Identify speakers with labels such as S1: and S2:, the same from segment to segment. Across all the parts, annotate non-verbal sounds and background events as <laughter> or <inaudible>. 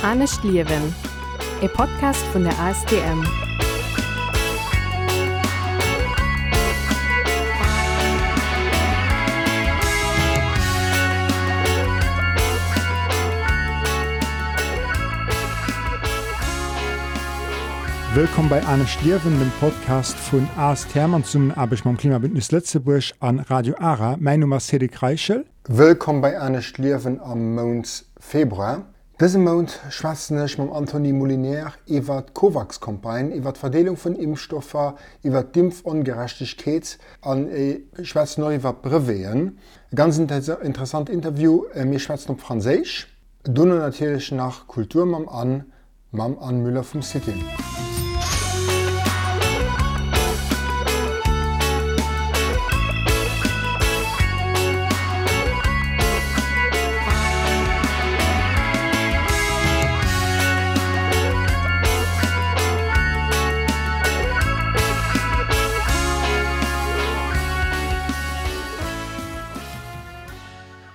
S1: Ernest Liewen, e Podcast vun der ASDM.
S2: Willkommen bei Anne Stierwen, dem Podcast von AS Thermann zum Abisch beim Klimabündnis Lettzeburg an Radio Ara. Mein Name ist Cedric Reichel.
S3: Willkommen bei Anne Stierwen am Mond Februar. Diesen Monat schwätzen schwazenech mit Anthony Molinär iwwer Covaxkomagne, iwwer d'Verdelung vun Impfstoffer, iwwer Dimpf ongerechtigkeets an äh, e Schwez neuiwwer breweien. ganz interessantes Interview wir mir schwätzen op Fraésich, dunne natürlich nach Kulturmam an, mit an Müller vom City.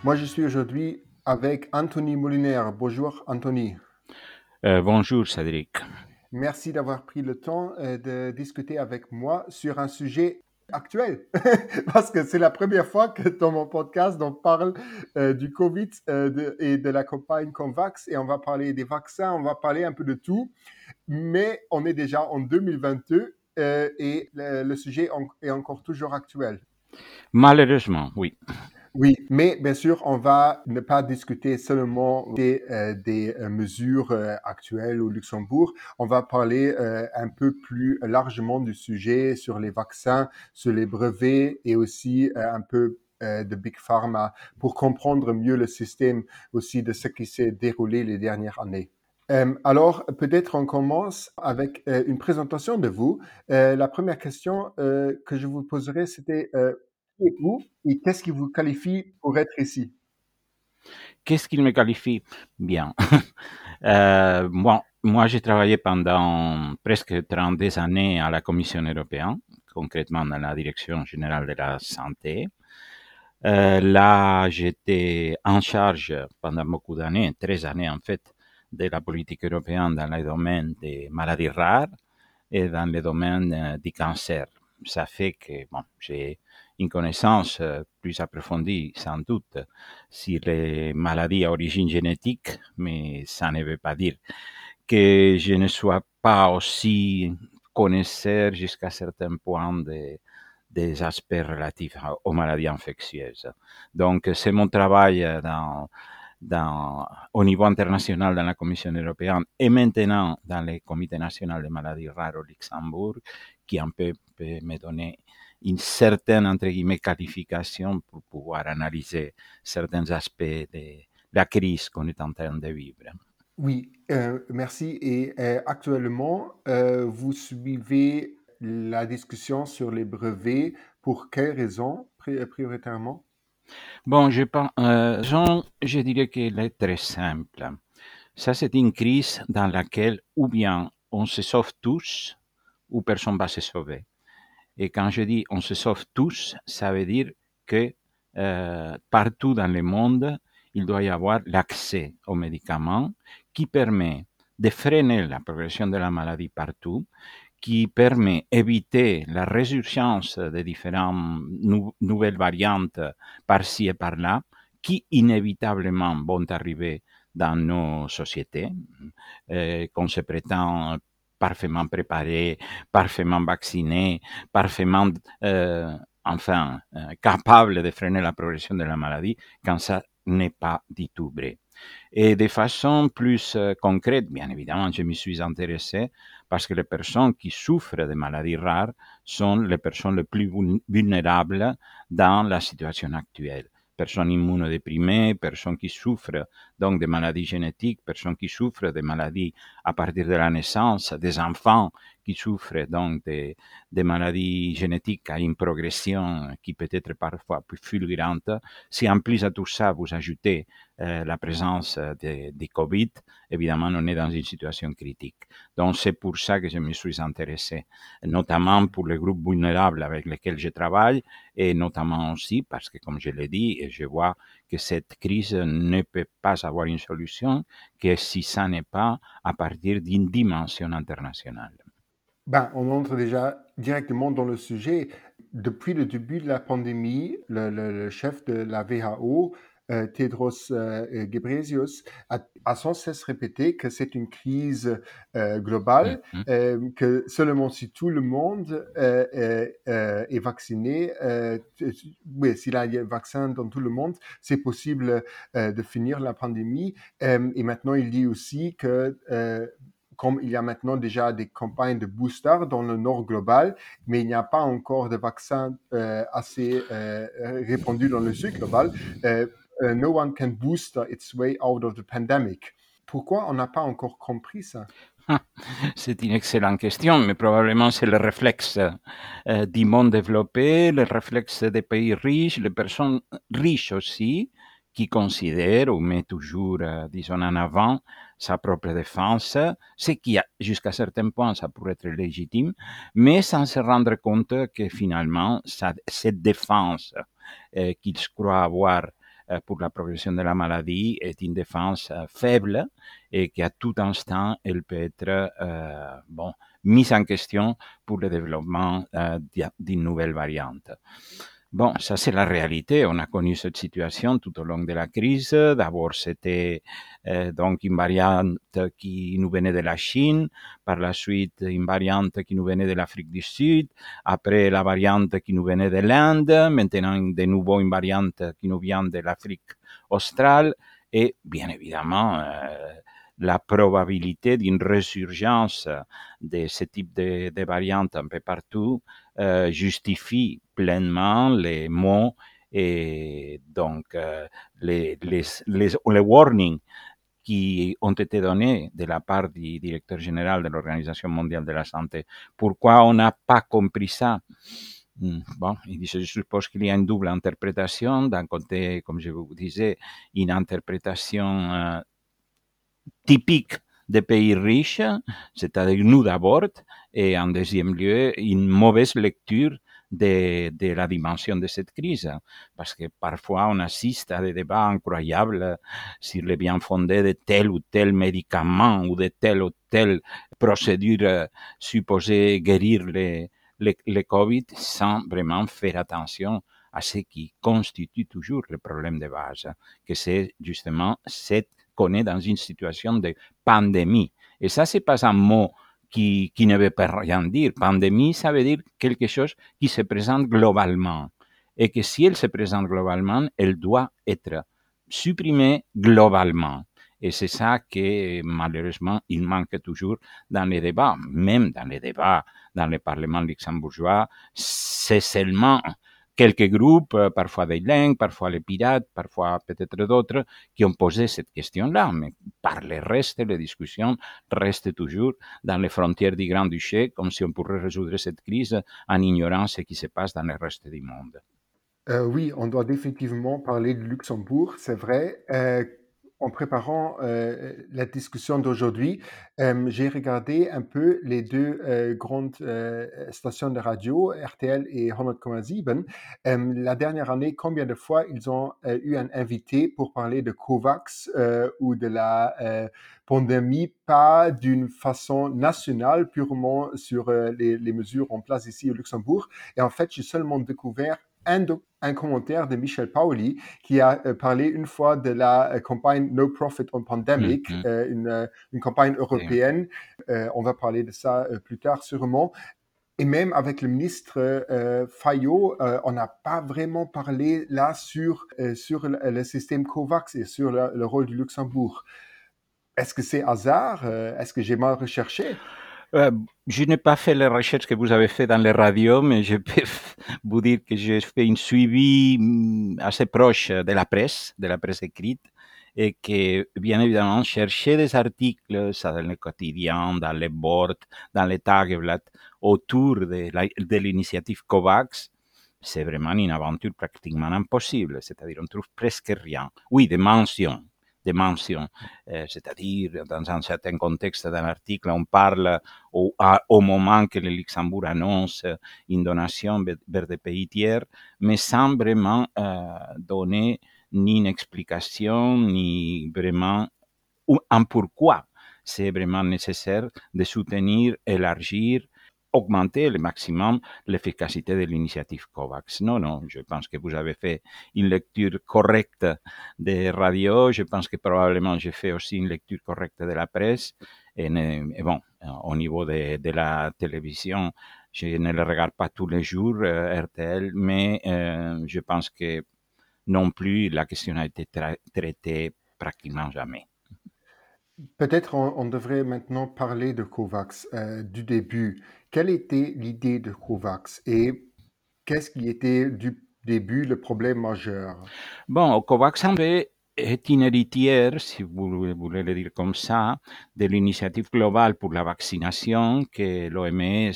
S3: Moi, je suis aujourd'hui avec Anthony Molinaire. Bonjour, Anthony.
S4: Euh, bonjour, Cédric.
S3: Merci d'avoir pris le temps euh, de discuter avec moi sur un sujet actuel, <laughs> parce que c'est la première fois que dans mon podcast, on parle euh, du Covid euh, de, et de la campagne Convax, et on va parler des vaccins, on va parler un peu de tout, mais on est déjà en 2022 euh, et le, le sujet en, est encore toujours actuel.
S4: Malheureusement, oui.
S3: Oui, mais bien sûr, on va ne pas discuter seulement des, euh, euh, mesures euh, actuelles au Luxembourg. On va parler un peu plus largement du sujet sur les vaccins, sur les brevets et aussi un peu de Big Pharma pour comprendre mieux le système aussi de ce qui s'est déroulé les dernières années. Alors, peut-être on commence avec une présentation de vous. La première question que je vous poserai, c'était qui êtes-vous et qu'est-ce qui vous qualifie pour être ici?
S4: Qu'est-ce qui me qualifie? Bien. <laughs> Euh, moi, moi j'ai travaillé pendant presque 32 années à la Commission européenne, concrètement dans la Direction générale de la santé. Euh, là, j'étais en charge pendant beaucoup d'années, 13 années en fait, de la politique européenne dans le domaine des maladies rares et dans le domaine euh, du cancer. Ça fait que bon, j'ai une connaissance euh, plus approfondie, sans doute, sur les maladies à origine génétique, mais ça ne veut pas dire que je ne sois pas aussi connaisseur jusqu'à certains points de- des aspects relatifs aux maladies infectieuses. Donc, c'est mon travail dans, au niveau international dans la Commission européenne et maintenant dans le Comité national des maladies rares au Luxembourg qui un peu peut me donner une certaine, entre guillemets, qualification pour pouvoir analyser certains aspects de la crise qu'on est en train de vivre.
S3: Oui, euh, merci. Et euh, actuellement, euh, vous suivez la discussion sur les brevets. Pour quelles raisons pri- prioritairement?
S4: Bon, je, pense, Jean, je dirais qu'elle est très simple. Ça, c'est une crise dans laquelle ou bien on se sauve tous ou personne va se sauver. Et quand je dis on se sauve tous, ça veut dire que euh, partout dans le monde, il doit y avoir l'accès aux médicaments qui permet de freiner la progression de la maladie partout, qui permet d'éviter la résurgence de différentes nou- nouvelles variantes par-ci et par-là, qui inévitablement vont arriver dans nos sociétés, euh, qu'on se prétend parfaitement préparés, parfaitement vaccinés, parfaitement, euh, enfin, euh, capables de freiner la progression de la maladie, quand ça n'est pas du tout vrai. Et de façon plus euh, concrète, bien évidemment, je me suis intéressé parce que les personnes qui souffrent de maladies rares sont les personnes les plus vul- vulnérables dans la situation actuelle. Personnes immunodéprimées, personnes qui souffrent donc de maladies génétiques, personnes qui souffrent de maladies à partir de la naissance, des enfants qui souffrent donc des, des, maladies génétiques à une progression qui peut être parfois plus fulgurante, si en plus à tout ça vous ajoutez euh, la présence des de Covid, évidemment, on est dans une situation critique. Donc, c'est pour ça que je me suis intéressé, notamment pour les groupes vulnérables avec lesquels je travaille, et notamment aussi parce que, comme je l'ai dit, je vois que cette crise ne peut pas avoir une solution que si ça n'est pas à partir d'une dimension internationale.
S3: Ben, on entre déjà directement dans le sujet. Depuis le début de la pandémie, le, le, le chef de la WHO euh, Tedros euh, Ghebreyesus a, a, sans cesse répété que c'est une crise euh, globale, mm-hmm. que seulement si tout le monde est vacciné, oui, s'il y a un vaccin dans tout le monde, c'est possible de finir la pandémie. et maintenant, il dit aussi que comme il y a maintenant déjà des campagnes de booster dans le nord global, mais il n'y a pas encore de vaccin euh, assez euh, répandu dans le sud global. Euh, no one can boost its way out of the pandemic. Pourquoi on n'a pas encore compris ça? <laughs>
S4: C'est une excellente question, mais probablement c'est le réflexe euh, du monde développé, le réflexe des pays riches, les personnes riches aussi, qui considèrent ou met toujours, euh, disons, en avant sa propre défense, ce qui, jusqu'à certains points, ça pourrait être légitime, mais sans se rendre compte que finalement, cette défense euh, qu'ils croient avoir euh, pour la progression de la maladie est une défense euh, faible et qu'à tout instant, elle peut être bon, mise en question pour le développement d'une nouvelle variante. Bon, ça c'est la réalité. On a connu cette situation tout au long de la crise. D'abord, c'était euh, donc une variante qui nous venait de la Chine, par la suite une variante qui nous venait de l'Afrique du Sud, après la variante qui nous venait de l'Inde, maintenant de nouveau une variante qui nous vient de l'Afrique australe. Et bien évidemment euh, la probabilité d'une résurgence de ce type de, de variantes un peu partout euh, justifie pleinement les mots et donc euh, les, les, les, warnings qui ont été donnés de la part du directeur général de l'Organisation mondiale de la santé. Pourquoi on n'a pas compris ça? Hmm, Bon, je suppose qu'il y a une double interprétation. D'un côté, comme je vous disais, une interprétation euh, typique des pays riches, c'est-à-dire nous d'abord, et en deuxième lieu, une mauvaise lecture de, de, la dimension de cette crise, parce que parfois on assiste à des débats incroyables sur le bien fondé de tel ou tel médicament ou de telle ou telle procédure supposée guérir le, le, le Covid sans vraiment faire attention à ce qui constitue toujours le problème de base, que c'est justement cette qu'on est dans une situation de pandémie. Et ça, c'est pas un mot qui, qui ne veut pas rien dire. Pandémie, ça veut dire quelque chose qui se présente globalement. Et que si elle se présente globalement, elle doit être supprimée globalement. Et c'est ça que malheureusement, il manque toujours dans les débats, même dans les débats dans le Parlement luxembourgeois. C'est seulement quelques groupes, euh, parfois des langues, parfois les pirates, parfois peut-être d'autres, qui ont posé cette question-là. Mais par le reste, les discussions restent toujours dans les frontières du Grand-Duché, comme si on pourrait résoudre cette crise en ignorant ce qui se passe dans le reste du monde.
S3: Euh, oui, on doit définitivement parler de Luxembourg, c'est vrai. Euh, en préparant la discussion d'aujourd'hui, j'ai regardé un peu les deux grandes stations de radio, RTL et 100,7. Euh, la dernière année, combien de fois ils ont eu un invité pour parler de COVAX ou de la pandémie, pas d'une façon nationale, purement sur les mesures en place ici au Luxembourg. Et en fait, j'ai seulement découvert un, un, commentaire de Michel Paoli qui a euh, parlé une fois de la euh, campagne No Profit on Pandemic, mm -hmm. euh, une, une, campagne européenne. On va parler de ça plus tard sûrement. Et même avec le ministre Fayot, on n'a pas vraiment parlé là sur, sur le, le, système COVAX et sur le, le rôle du Luxembourg. Est-ce que c'est hasard Est-ce que j'ai mal recherché?
S4: Euh, je n'ai pas fait les recherches que vous avez fait dans les radios, mais je peux <laughs> vous dire que j'ai fait une suivi mm, assez proche de la presse, de la presse écrite, et que, bien évidemment, chercher des articles, ça dans les quotidiens, dans les boards, dans les tageblatt, autour de l'initiative COVAX, c'est vraiment une aventure pratiquement impossible. C'est-à-dire, on trouve presque rien. Oui, des mentions, des mentions. Euh, c'est-à-dire, dans un certain contexte d'un article, on parle au, au, moment que le Luxembourg annonce une donation vers des pays tiers, mais sans vraiment euh, donner ni une explication, ni vraiment un pourquoi c'est vraiment nécessaire de soutenir, élargir augmenter le maximum l'efficacité de l'initiative COVAX. Non, non, je pense que vous avez fait une lecture correcte des radios. Je pense que probablement j'ai fait aussi une lecture correcte de la presse. Et, bon, au niveau de, la télévision, je ne le regarde pas tous les jours, euh, RTL, mais euh, je pense que non plus la question a été tra traitée pratiquement jamais.
S3: Peut-être on, on, devrait maintenant parler de COVAX euh, du début. Quelle était l'idée de COVAX et qu'est-ce qui était du début le problème majeur?
S4: Bon, COVAX est une héritière, si vous voulez le dire comme ça, de l'initiative globale pour la vaccination que l'OMS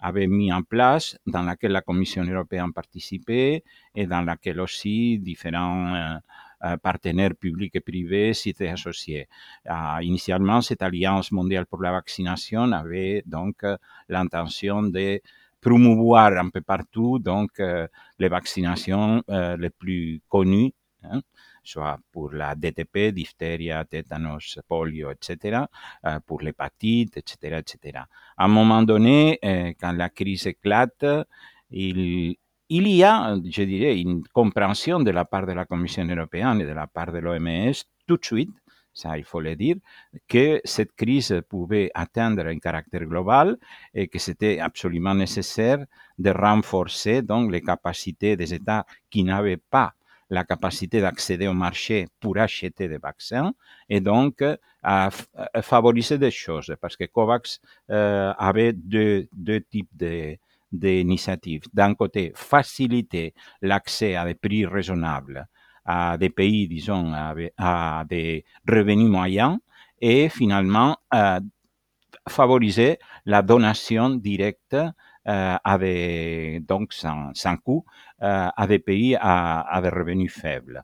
S4: avait mis en place, dans laquelle la Commission européenne participait et dans laquelle aussi différents euh, partenaires publics et privés s'étaient associés. Euh, initialement, cette Alliance mondiale pour la vaccination avait donc euh, l'intention de promouvoir un peu partout donc les vaccinations les plus connues, hein, soit pour la DTP, diphtérie, tétanos, polio, etc., pour l'hépatite, etc., etc. À un moment donné, quand la crise éclate, il, il y a, je dirais, une compréhension de la part de la Commission européenne et de la part de l'OMS tout de suite, ça il faut le dire, que cette crise pouvait atteindre un caractère global et que c'était absolument nécessaire de renforcer donc les capacités des États qui n'avaient pas la capacité d'accéder au marché pour acheter des vaccins et donc à, favoriser des choses. Parce que COVAX euh, avait deux, deux types de, D'un côté, faciliter l'accès à des prix raisonnables à des pays, disons, à, des revenus moyens et finalement euh, favoriser la donation directe euh, à donc sans, sans coût euh, à des pays à, à des revenus faibles.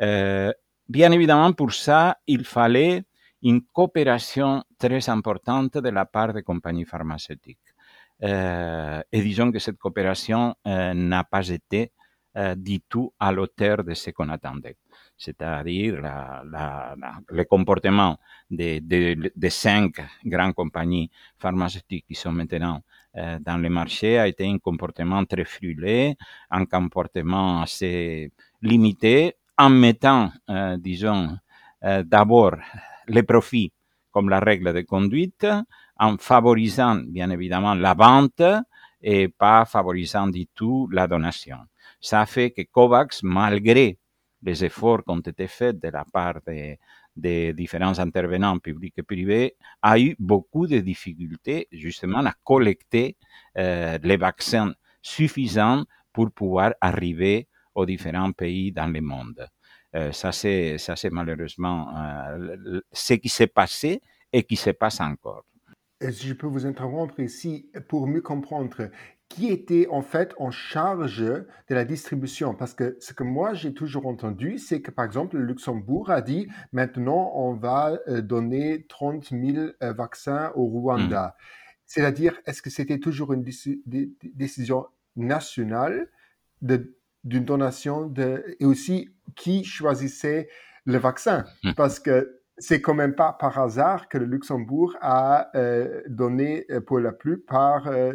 S4: Euh, bien évidemment, pour ça, il fallait une coopération très importante de la part des compagnies pharmaceutiques. Et disons que cette coopération euh, n'a pas été du tout à l'auteur de ce qu'on attendait. C'est-à-dire la, le comportement des de, de cinq grandes compagnies pharmaceutiques qui sont maintenant dans le marché a été un comportement très frulé, un comportement assez limité, en mettant, disons, d'abord les profits comme la règle de conduite, en favorisant bien évidemment la vente et pas favorisant du tout la donation. Ça fait que COVAX, malgré les efforts qui ont été faits de la part des, différents intervenants publics et privés, a eu beaucoup de difficultés justement à collecter euh, les vaccins suffisants pour pouvoir arriver aux différents pays dans le monde. Euh, ça, c'est, ça, c'est malheureusement euh, ce qui s'est passé et qui se passe encore.
S3: Si je peux vous interrompre ici pour mieux comprendre qui était en fait en charge de la distribution? Parce que ce que moi j'ai toujours entendu, c'est que par exemple le Luxembourg a dit maintenant on va euh, donner 30 000 euh, vaccins au Rwanda. Mmh. C'est-à-dire, est-ce que c'était toujours une décision nationale d'une donation de, et aussi qui choisissait le vaccin? Mmh. Parce que c'est quand même pas par hasard que le Luxembourg a euh, donné euh, pour la plupart euh,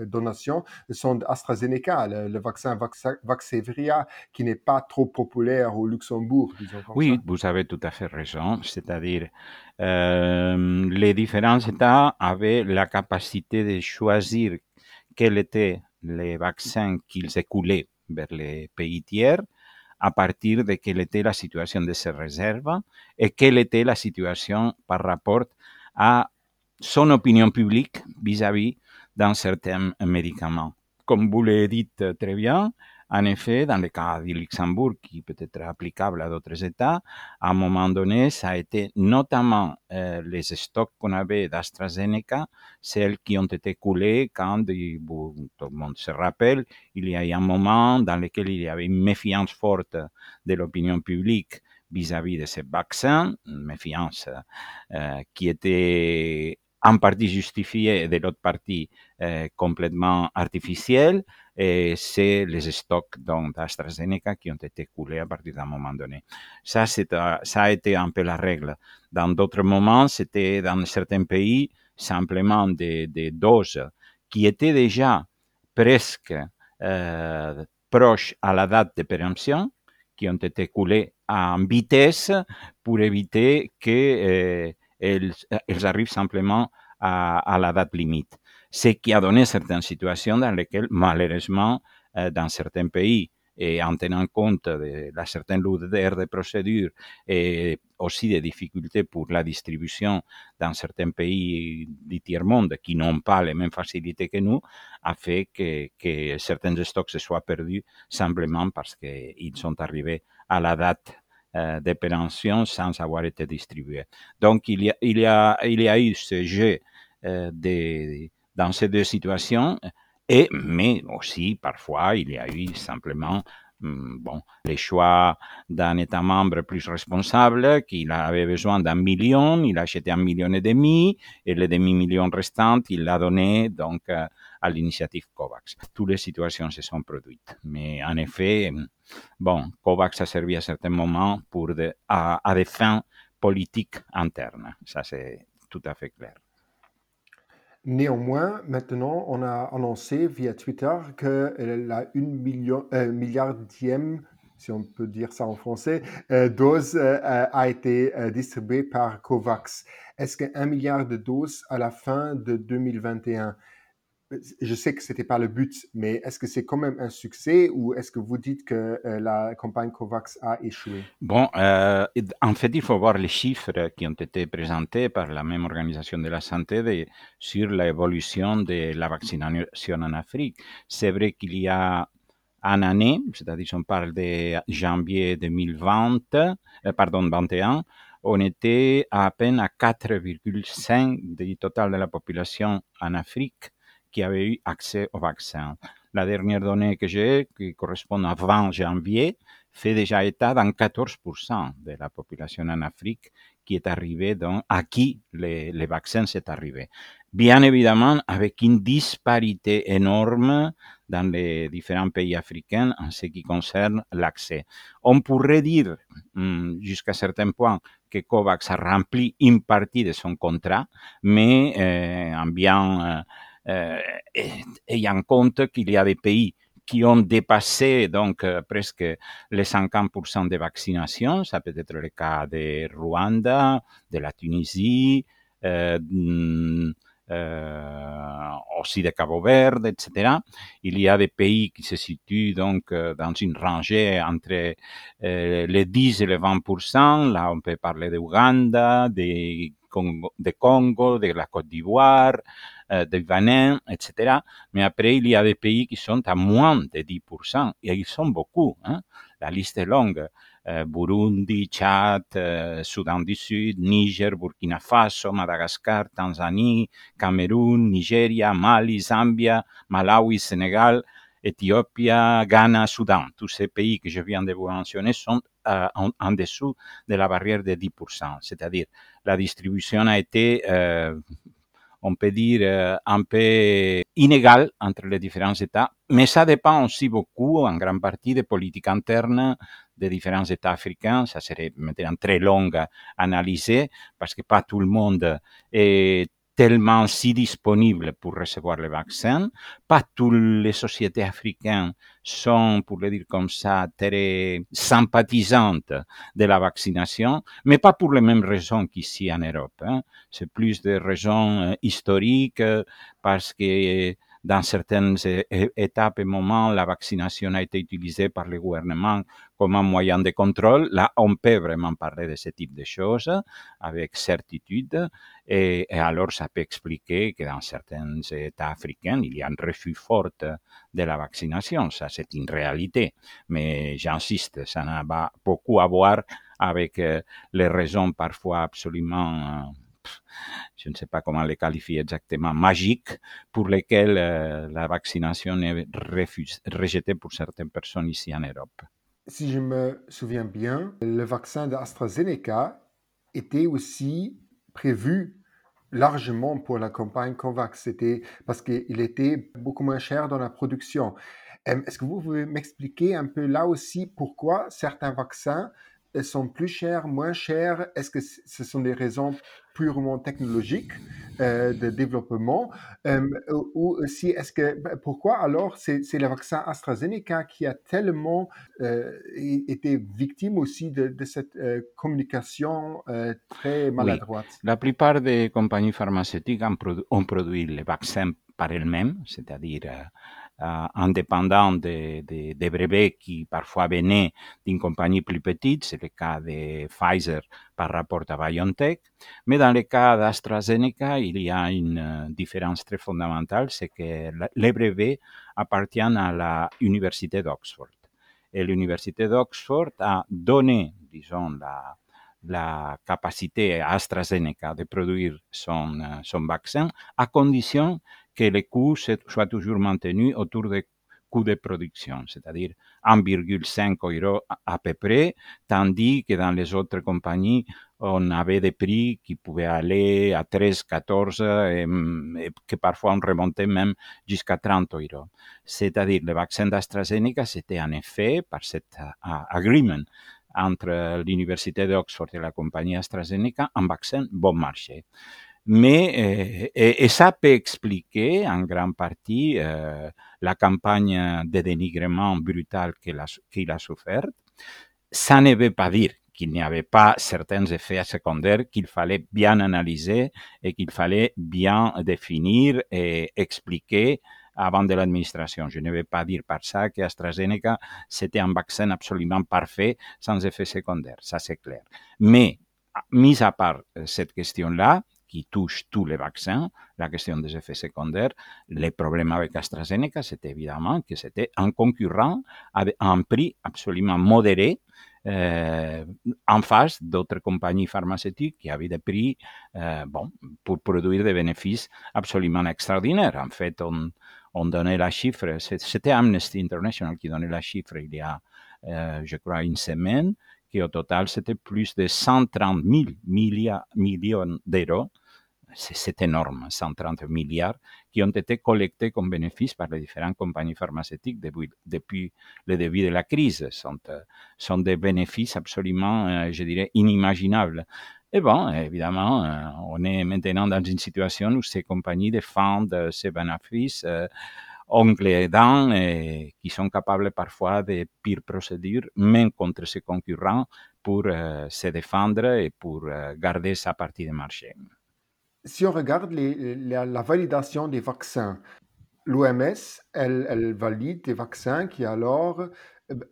S3: euh, donations son AstraZeneca, le, le vaccin Vaxevria, qui n'est pas trop populaire au Luxembourg.
S4: oui,
S3: ça.
S4: vous avez tout à fait raison. C'est-à-dire, euh, les différents États avaient la capacité de choisir quels étaient les vaccins qu'ils écoulaient vers les pays tiers a partir de quelle était la situation de ces réserves et quelle était la situation par rapport à son opinion publique vis-à-vis d'un certain médicament. comme vous le dites très bien, en effet, dans le cas du Luxembourg, qui peut être applicable à d'autres États, à un moment donné, ça a été notamment euh, les stocks qu'on avait d'AstraZeneca, celles qui ont été coulées quand, tout le monde se rappelle, il y a eu un moment dans lequel il y avait une méfiance forte de l'opinion publique vis-à-vis de ces vaccins, une méfiance euh, qui était en partie justifiée et de l'autre partie euh, complètement artificielle et c'est les stocks d'AstraZeneca qui ont été coulés à partir d'un moment donné. Ça, ça a été un peu la règle. Dans d'autres moments, c'était dans certains pays simplement des, doses qui étaient déjà presque euh, proches à la date de péremption, qui ont été coulées en vitesse pour éviter qu'elles euh, arrivent simplement à la date limite ce qui a donné certaines situations dans lesquelles, malheureusement, euh, dans certains pays, et en tenant compte de la certaine lourdeur des procédures et aussi des difficultés pour la distribution dans certains pays du tiers-monde qui n'ont pas les mêmes facilités que nous, a fait que, certains stocks se soient perdus simplement parce qu'ils sont arrivés à la date euh, d'opération sans avoir été distribués. Donc, il y a, eu ce jeu euh, des dans ces deux situations. Et, mais aussi, parfois, il y a eu simplement hmm, bon, les choix d'un État membre plus responsable qui avait besoin d'un million, il a acheté un million et demi, et le demi-million restant, il l'a donné donc euh, à l'initiative COVAX. Toutes les situations se sont produites. Mais en effet, bon, COVAX a servi à certains moments pour à des fins politiques internes. Ça, c'est tout à fait clair.
S3: Néanmoins, maintenant, on a annoncé via Twitter que la une million, euh, milliardième, si on peut dire ça en français, euh, dose euh, a été distribuée par COVAX. Est-ce qu'un milliard de doses à la fin de 2021 je sais que c'était pas le but, mais est-ce que c'est quand même un succès ou est-ce que vous dites que euh, la campagne COVAX a échoué?
S4: Bon, euh, en fait, il faut voir les chiffres qui ont été présentés par la même organisation de la santé sur l'évolution de la vaccination en Afrique. C'est vrai qu'il y a une année, c'est-à-dire on parle de janvier 2020, euh, pardon, 21, on était à peine à 4,5 du total de la population en Afrique qui avaient eu accès au vaccin. La dernière donnée que j'ai, qui correspond à 20 janvier, fait déjà état dans 14% de la population en Afrique qui est arrivée, donc, à qui les, les vaccins sont arrivés. Bien évidemment, avec une disparité énorme dans les différents pays africains en ce qui concerne l'accès. On pourrait dire, hmm, jusqu'à certain point, que COVAX a rempli une partie de son contrat, mais euh, en bien euh, ayant compte qu'il y a des pays qui ont dépassé donc euh, presque les 50% de vaccination. Ça peut être le cas de Rwanda, de la Tunisie, euh, mm, euh, aussi de Cabo Verde, etc. Il y a des pays qui se situent donc euh, dans une rangée entre euh, les 10 et les 20%. Là, on peut parler d'Ouganda, de Congo, de Congo, de la Côte d'Ivoire, euh, de Vanin, etc. Mais après, il y a des pays qui sont à moins de 10%, et ils sont beaucoup. Hein. La liste est longue. Euh, Burundi, Tchad, Soudan du Sud, Niger, Burkina Faso, Madagascar, Tanzanie, Cameroun, Nigeria, Mali, Zambia, Malawi, Sénégal, Éthiopie, Ghana, Soudan. Tous ces pays que je viens de vous mentionner sont euh, en, en, dessous de la barrière de 10%. C'est-à-dire, la distribution a été, on peut dire, euh, un peu inégale entre les différents États, mais ça dépend aussi beaucoup, en grande partie, des politiques internes des différents États africains. Ça serait maintenant très long à analyser parce que pas tout le monde est tellement si disponible pour recevoir le vaccin. Pas toutes les sociétés africaines sont, pour le dire comme ça, très sympathisantes de la vaccination, mais pas pour les mêmes raisons qu'ici en Europe. Hein. C'est plus des raisons euh, historiques, parce que dans certaines étapes et moments, la vaccination a été utilisée par le gouvernement comme un moyen de contrôle. Là, on peut vraiment parler de ce type de choses avec certitude. Et, alors, ça peut expliquer que dans certains États africains, il y a un refus fort de la vaccination. Ça, c'est une réalité. Mais j'insiste, ça n'a pas beaucoup à voir avec euh, les raisons parfois absolument... Euh, je ne sais pas comment les qualifier exactement, magiques, pour lesquelles euh, la vaccination est refusée, rejetée pour certaines personnes ici en Europe.
S3: Si je me souviens bien, le vaccin d'AstraZeneca était aussi prévu largement pour la campagne COVAX. C'était parce qu'il était beaucoup moins cher dans la production. Est-ce que vous pouvez m'expliquer un peu là aussi pourquoi certains vaccins sont plus chers, moins chers Est-ce que ce sont des raisons purement technologiques euh, de développement? Euh, Ou aussi, est-ce que ben, pourquoi alors c'est le vaccin AstraZeneca qui a tellement euh, été victime aussi de, cette communication très maladroite?
S4: La plupart des compagnies pharmaceutiques ont, ont produit les vaccins par elles-mêmes, c'est-à-dire uh, indépendant des de, brevets qui parfois venaient d'une compagnie plus petite, c'est le cas de Pfizer par rapport à BioNTech. Mais dans le cas d'AstraZeneca, il y a une euh, différence très fondamentale, c'est que les brevets appartiennent à l'Université d'Oxford. Et l'Université d'Oxford a donné, disons, la, capacité à AstraZeneca de produire son, euh, son vaccin à condition que les coûts soient toujours maintenus autour des coûts de production, c'est-à-dire 1,5 euros à peu près, tandis que dans les autres compagnies, on avait des prix qui pouvaient aller à 13, 14 et, et que parfois on remontait même jusqu'à 30 euros. C'est-à-dire le vaccin d'AstraZeneca, c'était en effet, par cet agreement entre l'Université d'Oxford et la compagnie AstraZeneca, un vaccin bon marché. Mais, eh, et, et, ça peut expliquer en grande partie euh, la campagne de dénigrement brutal qu'il a, souffert. Ça ne veut pas dire qu'il n'y avait pas certains effets secondaires qu'il fallait bien analyser et qu'il fallait bien définir et expliquer avant de l'administration. Je ne vais pas dire par ça qu'AstraZeneca, c'était un vaccin absolument parfait, sans effets secondaires. Ça, c'est clair. Mais, mis à part euh, cette question-là, qui touche tous les vaccins, la question des effets secondaires. Les problèmes avec AstraZeneca, c'était évidemment que c'était un concurrent avec un prix absolument modéré euh, en face d'autres compagnies pharmaceutiques qui avaient des prix euh, bon, pour produire des bénéfices absolument extraordinaires. En fait, on, on donnait la chiffre, c'était Amnesty International qui donnait la chiffre il y a, euh, je crois, une semaine, qu'au total, c'était plus de 130 000 millions d'euros. C'est énorme, 130 milliards qui ont été collectés comme bénéfices par les différentes compagnies pharmaceutiques depuis, le début de la crise. Ce sont, euh, sont des bénéfices absolument, euh, je dirais, inimaginables. Et bon, évidemment, euh, on est maintenant dans une situation où ces compagnies défendent ces bénéfices ongles et dents et qui sont capables parfois de pires procédures, même contre ses concurrents, pour se défendre et pour garder sa partie de marché.
S3: Si on regarde les, la, la, validation des vaccins, l'OMS, elle, elle, valide des vaccins qui alors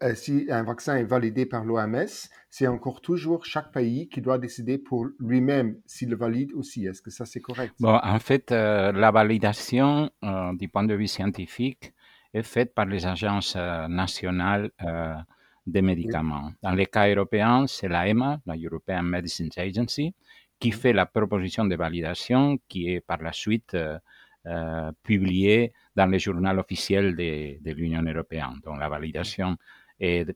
S3: euh, si un vaccin est validé par l'OMS, c'est encore toujours chaque pays qui doit décider pour lui-même s'il le valide aussi. Est-ce que ça, c'est correct?
S4: Bon, en fait, euh, la validation euh, du point de vue scientifique est faite par les agences nationales des médicaments. Dans les cas européens, c'est la EMA, la European Medicines Agency, qui fait la proposition de validation qui est par la suite euh, euh, publié dans le journal officiel de, l'Union européenne. Donc la validation de,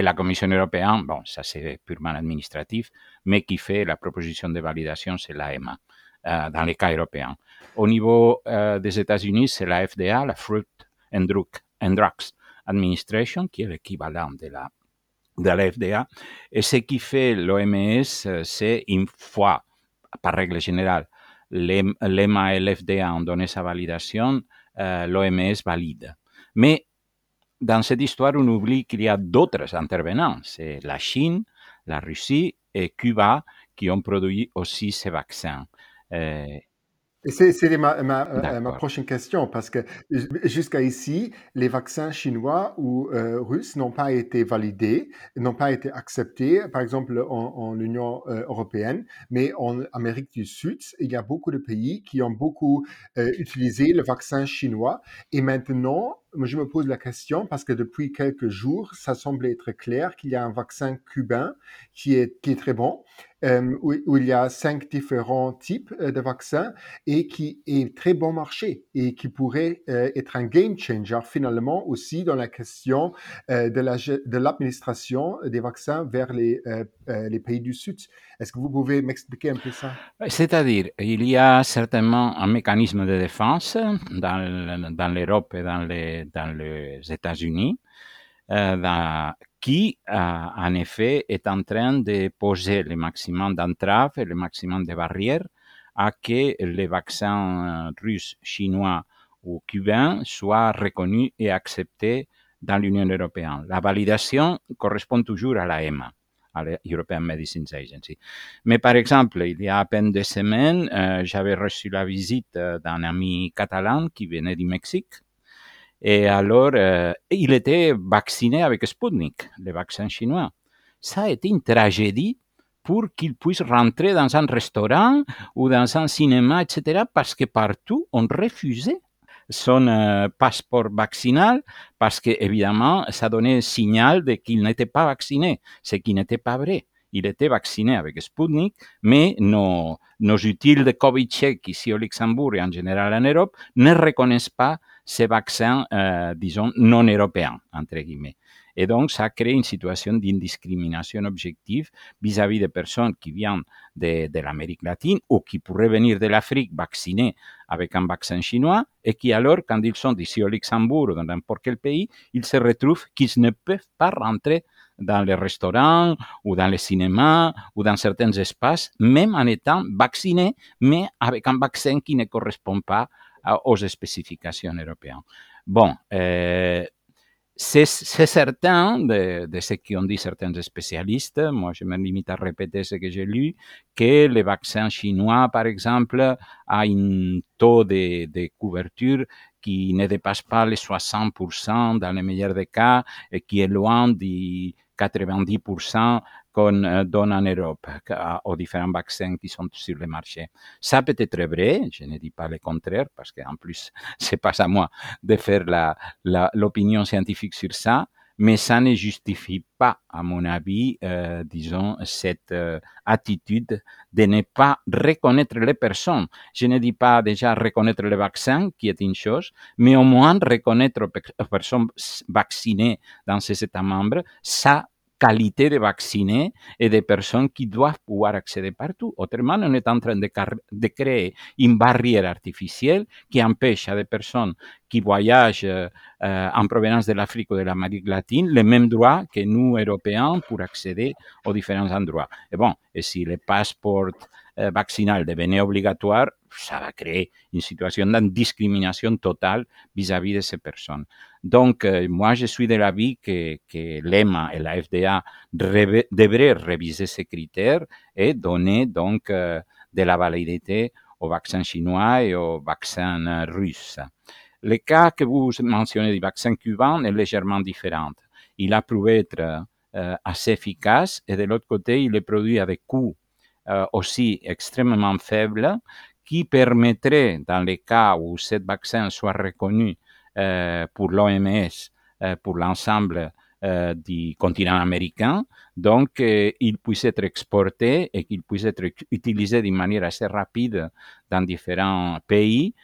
S4: la Commission européenne, bon, ça c'est purement administratif, mais qui fait la proposition de validation, c'est l'AEMA, euh, dans les cas européens. Au niveau des États-Unis, c'est la FDA, la Fruit and, Drug, and Drugs Administration, qui est l'équivalent de la, de la FDA. Et ce qui fait l'OMS, c'est une fois, par règle générale, l'EMA et l'FDA ont donné sa validation, l'OMS valide. Mais dans cette histoire, on oublie qu'il y a d'autres intervenants. C'est la Chine, la Russie et Cuba qui ont produit aussi ces vaccins.
S3: C'est ma, ma, euh, ma, prochaine question, parce que jusqu'à ici, les vaccins chinois ou euh, russes n'ont pas été validés, n'ont pas été acceptés, par exemple en, en Union euh, européenne, mais en Amérique du Sud, il y a beaucoup de pays qui ont beaucoup utilisé le vaccin chinois. Et maintenant, je me pose la question parce que depuis quelques jours, ça semble être clair qu'il y a un vaccin cubain qui est, très bon. Euh, où, il y a cinq différents types euh, de vaccins et qui est très bon marché et qui pourrait euh, être un game changer finalement aussi dans la question de l'administration de des vaccins vers les, pays du Sud. Est-ce que vous pouvez m'expliquer un peu ça?
S4: C'est-à-dire, il y a certainement un mécanisme de défense dans l'Europe et dans les, dans les États-Unis qui, euh, en effet, est en train de poser le maximum d'entraves et le maximum de barrières à que les vaccins euh, russes, chinois ou cubains soient reconnus et acceptés dans l'Union européenne. La validation correspond toujours à la EMA, à l'European Medicines Agency. Mais par exemple, il y a à peine deux semaines, euh, j'avais reçu la visite d'un ami catalan qui venait du Mexique et alors, euh, il était vacciné avec Sputnik, le vaccin chinois. Ça a été une tragédie pour qu'il puisse rentrer dans un restaurant ou dans un cinéma, etc., parce que partout, on refusait son euh, passeport vaccinal parce que, évidemment, ça donnait signal de qu'il n'était pas vacciné, ce qui n'était pas vrai. Il était vacciné avec Sputnik, mais nos, nos utiles de Covid-check ici au Luxembourg et en général en Europe ne reconnaissent pas ces vaccins, euh, disons, non européens, entre guillemets. Et donc, ça crée une situation d'indiscrimination objective vis-à-vis des personnes qui viennent de l'Amérique latine ou qui pourraient venir de l'Afrique vaccinées avec un vaccin chinois et qui alors, quand ils sont ici au Luxembourg ou dans n'importe quel pays, ils se retrouvent qu'ils ne peuvent pas rentrer dans les restaurants ou dans les cinémas ou dans certains espaces, même en étant vaccinés, mais avec un vaccin qui ne correspond pas aux spécifications européennes. Bon, c'est certain de, ce qu'ont dit certains spécialistes, moi je me limite à répéter ce que j'ai lu, que le vaccin chinois, par exemple, a un taux de, de couverture qui ne dépasse pas les 60% dans le meilleur des cas et qui est loin du 90% qu'on euh, donne en Europe aux différents vaccins qui sont sur le marché. Ça peut être vrai, je ne dis pas le contraire, parce qu'en plus, <laughs> c'est pas à moi de faire l'opinion scientifique sur ça, mais ça ne justifie pas, à mon avis, euh, disons, cette euh, attitude de ne pas reconnaître les personnes. Je ne dis pas déjà reconnaître le vaccin, qui est une chose, mais au moins reconnaître les personnes vaccinées dans ces États membres, ça qualité de vaccinés et de personnes qui doivent pouvoir accéder partout. Autrement, on est en train de, créer une barrière artificielle qui empêche à des personnes qui voyagent euh, en provenance de l'Afrique ou de l'Amérique latine les mêmes droits que nous, Européens, pour accéder aux différents endroits. Et bon, et si le passeport euh, vaccinal devenait obligatoire, ça va créer une situation de discrimination totale vis-à-vis -vis de ces personnes. Donc, euh, moi, je suis de l'avis que, que l'EMA et la FDA devraient réviser ces critères et donner donc euh, de la validité aux vaccins chinois et aux vaccins russes. Le cas que vous mentionnez du vaccin cubain est légèrement différent. Il a prouvé être euh, assez efficace et de l'autre côté, il est produit avec coûts euh, aussi extrêmement faibles qui permettrait, dans les cas où ce vaccin soit reconnu euh, pour l'OMS, euh, pour l'ensemble euh, du continent américain, donc il puisse être exporté et qu'il puisse être utilisé d'une manière assez rapide dans différents pays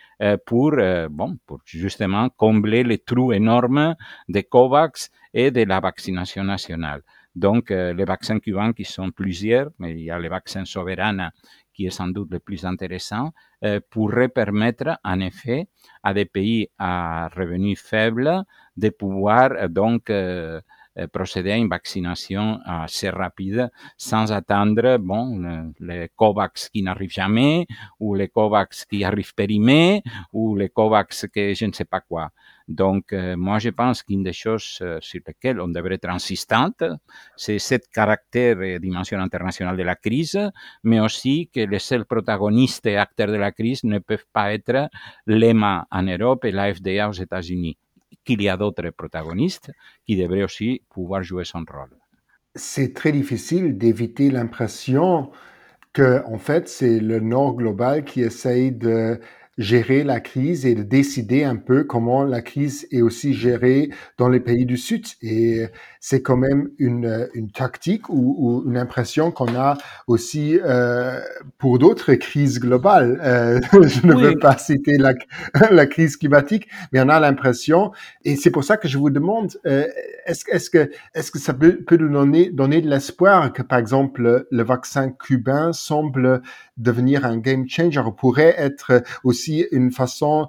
S4: pour, bon, pour justement combler les trous énormes de COVAX et de la vaccination nationale. Donc, les vaccins cubains qui sont plusieurs, mais il y a les vaccins souverains qui est sans doute le plus intéressant, euh, pourrait permettre en effet à des pays à revenus faibles de pouvoir euh, donc euh, procéder à une vaccination assez rapide sans attendre bon, les COVAX qui n'arrivent jamais ou les COVAX qui arrivent périmés ou les COVAX que je ne sais pas quoi. Donc, euh, moi, je pense qu'une des choses sur lesquelles on devrait être insistante, c'est ce caractère et dimension internationale de la crise, mais aussi que les seuls protagonistes et acteurs de la crise ne peuvent pas être l'EMA en Europe et la FDA aux États-Unis, qu'il y a d'autres protagonistes qui devraient aussi pouvoir jouer son rôle.
S3: C'est très difficile d'éviter l'impression que, en fait, c'est le Nord global qui essaye de gérer la crise et de décider un peu comment la crise est aussi gérée dans les pays du Sud. Et c'est quand même une, une tactique ou, ou une impression qu'on a aussi euh, pour d'autres crises globales. Euh, <laughs> je ne veux pas citer la, <laughs> la, crise climatique, mais on a l'impression, et c'est pour ça que je vous demande, euh, est-ce est que, est que ça peut, peut nous donner, donner de l'espoir que, par exemple, le vaccin cubain semble devenir un game changer, pourrait être aussi une façon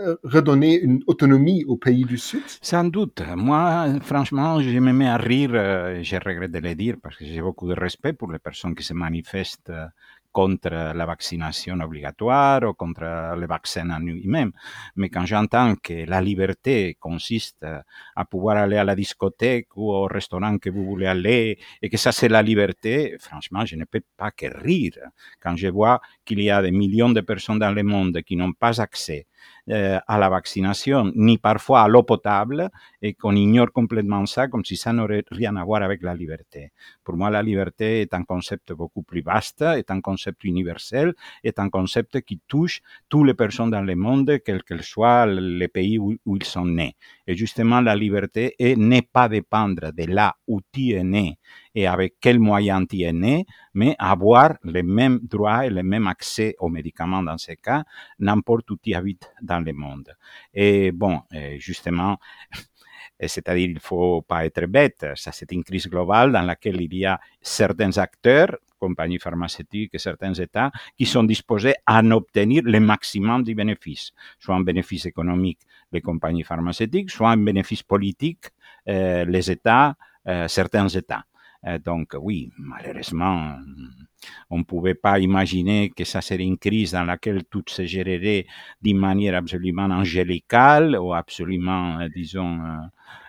S3: euh, redonner une autonomie au pays du Sud?
S4: Sans doute. Moi, franchement, je me mets à rire, euh, je regrette de le dire parce que j'ai beaucoup de respect pour les personnes qui se manifestent euh, contre la vaccination obligatoire ou contre le vaccin en lui-même. Mais quand j'entends que la liberté consiste à pouvoir aller à la discothèque ou au restaurant que vous voulez aller et que ça c'est la liberté, franchement, je ne peux pas que rire quand je vois qu'il y a des millions de personnes dans le monde qui n'ont pas accès à la vaccination, ni parfois à l'eau potable, et qu'on ignore complètement ça comme si ça n'aurait rien à voir avec la liberté. Pour moi, la liberté est un concept beaucoup plus vaste, est un concept universel, est un concept qui touche toutes les personnes dans le monde, quel que soit le pays où, où ils sont nés. Et justement, la liberté n'est pas dépendre de là où tu es né et avec quels moyens tu es né, mais avoir les mêmes droits et le même accès aux médicaments dans ces cas, n'importe où tu habites dans le monde. Et bon, justement, <laughs> c'est-à-dire il faut pas être bête, ça c'est une crise globale dans laquelle il y a certains acteurs compagnies pharmaceutiques et certains États qui sont disposés à en obtenir le maximum du bénéfice, soit un bénéfice économique les compagnies pharmaceutiques, soit un bénéfice politique euh, les États, euh, certains États. Euh, donc oui, malheureusement, on ne pouvait pas imaginer que ça serait une crise dans laquelle tout se gérerait d'une manière absolument angélicale ou absolument, euh, disons, euh,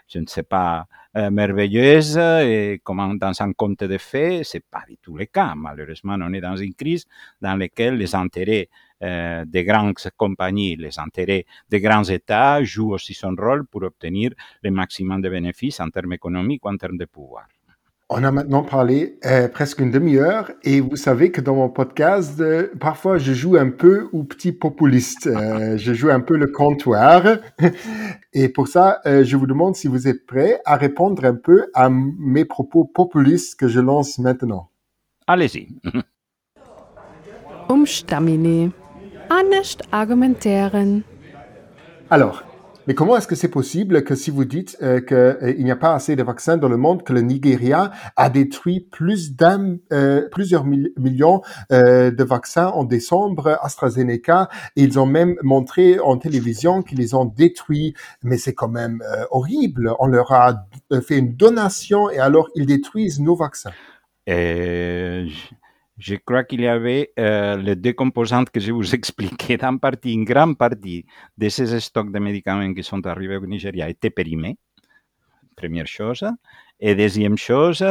S4: je ne sais pas, merveilleuse et comme dans un conte de fées, c'est pas du tout le cas. Malheureusement, on est dans une crise dans laquelle les intérêts des grandes compagnies, les intérêts des grands États jouent aussi son rôle pour obtenir le maximum de bénéfices en termes économiques ou en termes de pouvoir.
S3: On a maintenant parlé euh, presque une demi-heure et vous savez que dans mon podcast, euh, parfois je joue un peu au petit populiste. Euh, <laughs> je joue un peu le comptoir. <laughs> Et pour ça, euh, je vous demande si vous êtes prêts à répondre un peu à mes propos populistes que je lance maintenant.
S4: Allez-y. <laughs>
S1: Umstamine. Argumentieren.
S3: Alors, mais comment est-ce que c'est possible que si vous dites euh, qu'il euh, n'y a pas assez de vaccins dans le monde, que le Nigeria a détruit euh, plusieurs millions de vaccins en décembre, AstraZeneca, et ils ont même montré en télévision qu'ils les ont détruits, mais c'est quand même horrible. On leur a fait une donation et alors ils détruisent nos vaccins.
S4: Je crois qu'il y avait euh, les deux composantes que je vous <laughs> expliquais. En partie, une grande partie de ces stocks de médicaments qui sont arrivés au Nigeria étaient périmés, première chose. Et deuxième chose,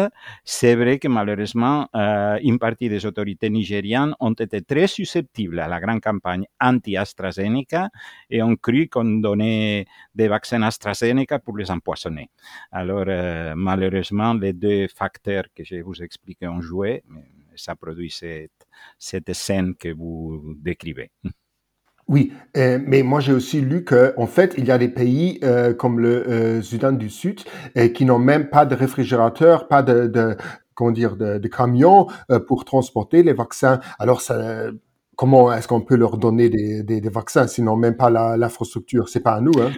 S4: c'est vrai que malheureusement, euh, une partie des autorités nigérianes ont été très susceptibles à la grande campagne anti-AstraZeneca et ont cru qu'on donnait des vaccins AstraZeneca pour les empoisonner. Alors, euh, malheureusement, les deux facteurs que je vous expliquais ont joué ça produit cette, cette scène que vous décrivez.
S3: Oui, euh, mais moi j'ai aussi lu que en fait il y a des pays euh, comme le euh, Soudan du Sud euh, qui n'ont même pas de réfrigérateur, pas de, de comment dire de, de camions pour transporter les vaccins. Alors ça, comment est-ce qu'on peut leur donner des, des, des vaccins sinon même pas l'infrastructure? C'est pas à nous. Hein.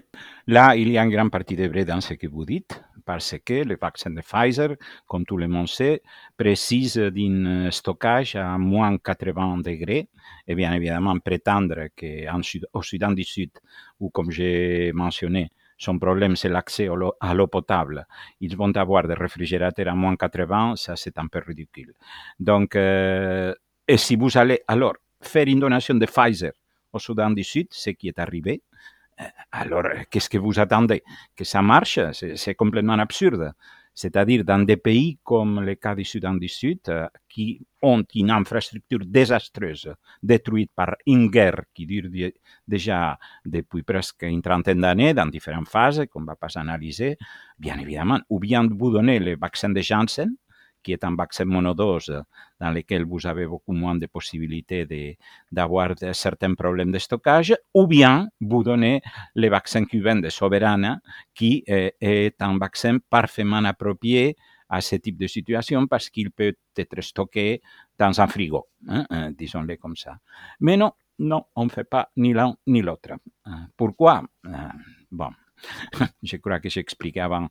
S4: Là, il y a une grande partie de vrai dans ce que vous dites parce que le vaccin de Pfizer, comme tout le monde sait, précise d'un stockage à moins 80 degrés. Et bien évidemment, prétendre qu'au Soudan du Sud, ou comme j'ai mentionné, son problème c'est l'accès à l'eau potable, ils vont avoir des réfrigérateurs à moins 80, ça c'est un peu ridicule. Donc, euh, et si vous allez alors faire une donation de Pfizer au Soudan du Sud, ce qui est arrivé, alors qu'est-ce que vous attendez? Que ça marche? C'est complètement absurde. C'est-à-dire dans des pays comme le cas du Soudan du Sud, euh, qui ont une infrastructure désastreuse, détruite par une guerre qui dure déjà depuis presque une trentaine d'années, dans différentes phases, qu'on ne va pas analyser, bien évidemment, ou bien vous donner le vaccin de Janssen, qui est un vaccin monodose dans lequel vous avez beaucoup moins de possibilités d'avoir certains problèmes de stockage, ou bien vous donnez le vaccin cubain de Soberana, qui est, est un vaccin parfaitement approprié à ce type de situation parce qu'il peut être stocké dans un frigo, hein, hein, disons-le comme ça. Mais non, non, on ne fait pas ni l'un ni l'autre. Pourquoi? Bon, <laughs> je crois que j'explique avant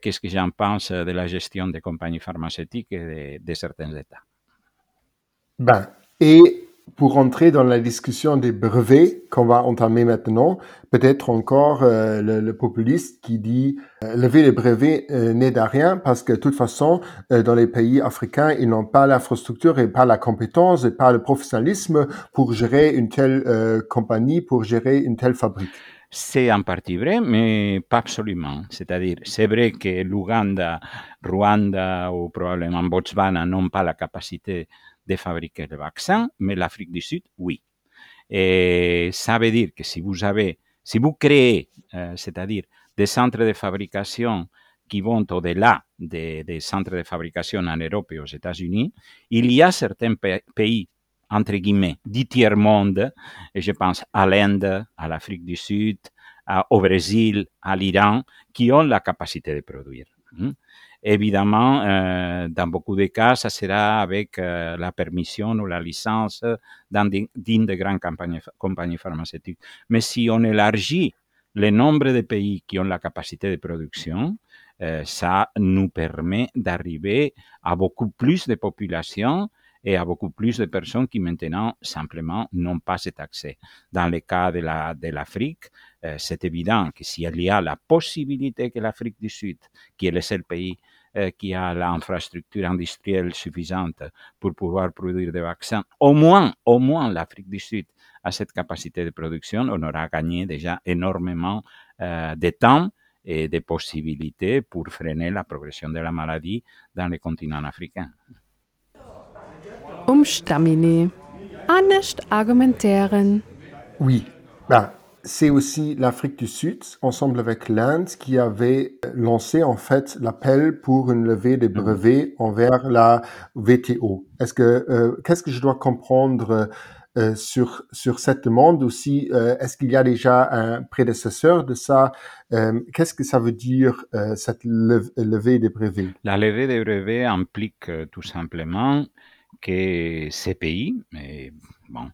S4: qu'est-ce que j'en pense de la gestion des compagnies pharmaceutiques et de, certains États.
S3: Et pour entrer dans la discussion des brevets qu'on va entamer maintenant, peut-être encore euh, le, populiste qui dit euh, lever les brevets euh, n'est de rien parce que de toute façon, dans les pays africains, ils n'ont pas l'infrastructure et pas la compétence et pas le professionnalisme pour gérer une telle compagnie, pour gérer une telle fabrique.
S4: C'est en partie vrai, mais pas absolument. C'est-à-dire, c'est vrai que l'Ouganda, Rwanda ou probablement Botswana n'ont pas la capacité de fabriquer le vaccin, mais l'Afrique du Sud, oui. Et ça veut dire que si vous avez, si vous créez, euh, c'est-à-dire des centres de fabrication qui vont au-delà des, des, centres de fabrication en Europe et aux États-Unis, il y a certains pays entre guillemets, du tiers-monde, et je pense à l'Inde, à l'Afrique du Sud, au Brésil, à l'Iran, qui ont la capacité de produire. Hein. Évidemment, euh, dans beaucoup de cas, ça sera avec euh, la permission ou la licence d'une des grandes compagnies pharmaceutiques. Mais si on élargit le nombre de pays qui ont la capacité de production, euh, ça nous permet d'arriver à beaucoup plus de populations et à beaucoup plus de personnes qui maintenant simplement n'ont pas cet accès. Dans le cas de l'Afrique, la, euh, c'est évident que s'il y a la possibilité que l'Afrique du Sud, qui est le seul pays euh, qui a l'infrastructure industrielle suffisante pour pouvoir produire des vaccins, au moins, au moins l'Afrique du Sud a cette capacité de production, on aura gagné déjà énormément euh, de temps et de possibilités pour freiner la progression de la maladie dans le continent africain.
S1: Umstamine. Anest argumentieren.
S3: Oui, ben, c'est aussi l'Afrique du Sud, ensemble avec l'Inde, qui avait lancé en fait l'appel pour une levée des brevets envers la VTO. Est-ce que euh, qu'est-ce que je dois comprendre euh, sur sur cette demande aussi euh, Est-ce qu'il y a déjà un prédécesseur de ça euh, Qu'est-ce que ça veut dire euh, cette levée des brevets?
S4: La levée des brevets implique tout simplement que ces pays, et bon,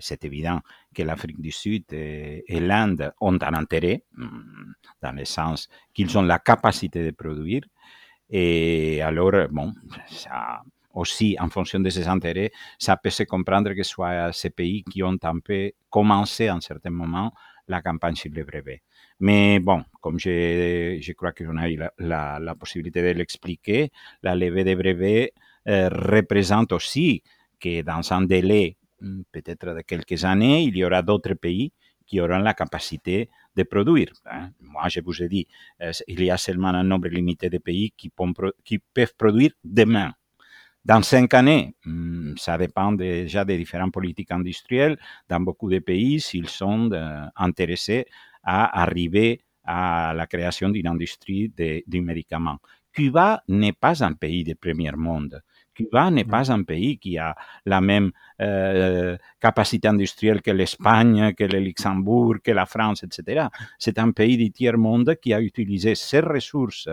S4: c'est évident que l'Afrique du Sud et, et l'Inde ont un intérêt, mm, dans le sens qu'ils ont la capacité de produire, et alors, bon, ça aussi, en fonction de ces intérêts, ça peut se comprendre que ce soit ces pays qui ont un peu commencé à un certain moment la campagne sur les brevets. Mais bon, comme je, je crois que j'en ai eu la, la, possibilité de l'expliquer, la levée des brevets représente aussi que dans un délai mm, peut-être de quelques années, il y aura d'autres pays qui auront la capacité de produire. Hein. Moi, je vous ai dit, il y a seulement un nombre limité de pays qui, peuvent produire demain. Dans cinq années, mm, ça dépend déjà des différentes politiques industrielles. Dans beaucoup de pays, s'ils sont euh, intéressés à arriver à la création d'une industrie du médicament. Cuba n'est pas un pays de premier monde. Cuba n'est pas un pays qui a la même euh, capacité industrielle que l'Espagne, que le Luxembourg, que la France, etc. C'est un pays du tiers-monde qui a utilisé ses ressources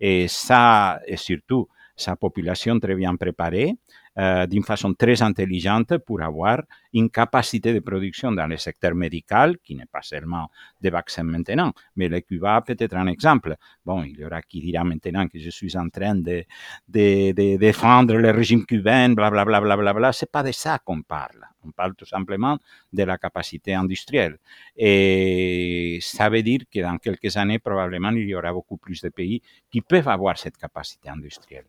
S4: et, ça, et surtout sa population très bien préparée d'une façon très intelligente pour avoir une capacité de production dans le secteur médical, qui n'est pas seulement des vaccins maintenant, mais le Cuba peut être un exemple. Bon, il y aura qui dira maintenant que je suis en train de, défendre le régime cubain, blablabla, bla, bla, bla, bla. c'est pas de ça qu'on parle. On parle tout simplement de la capacité industrielle. Et ça veut dire que dans quelques années, probablement, il y aura beaucoup plus de pays qui peuvent avoir cette capacité industrielle.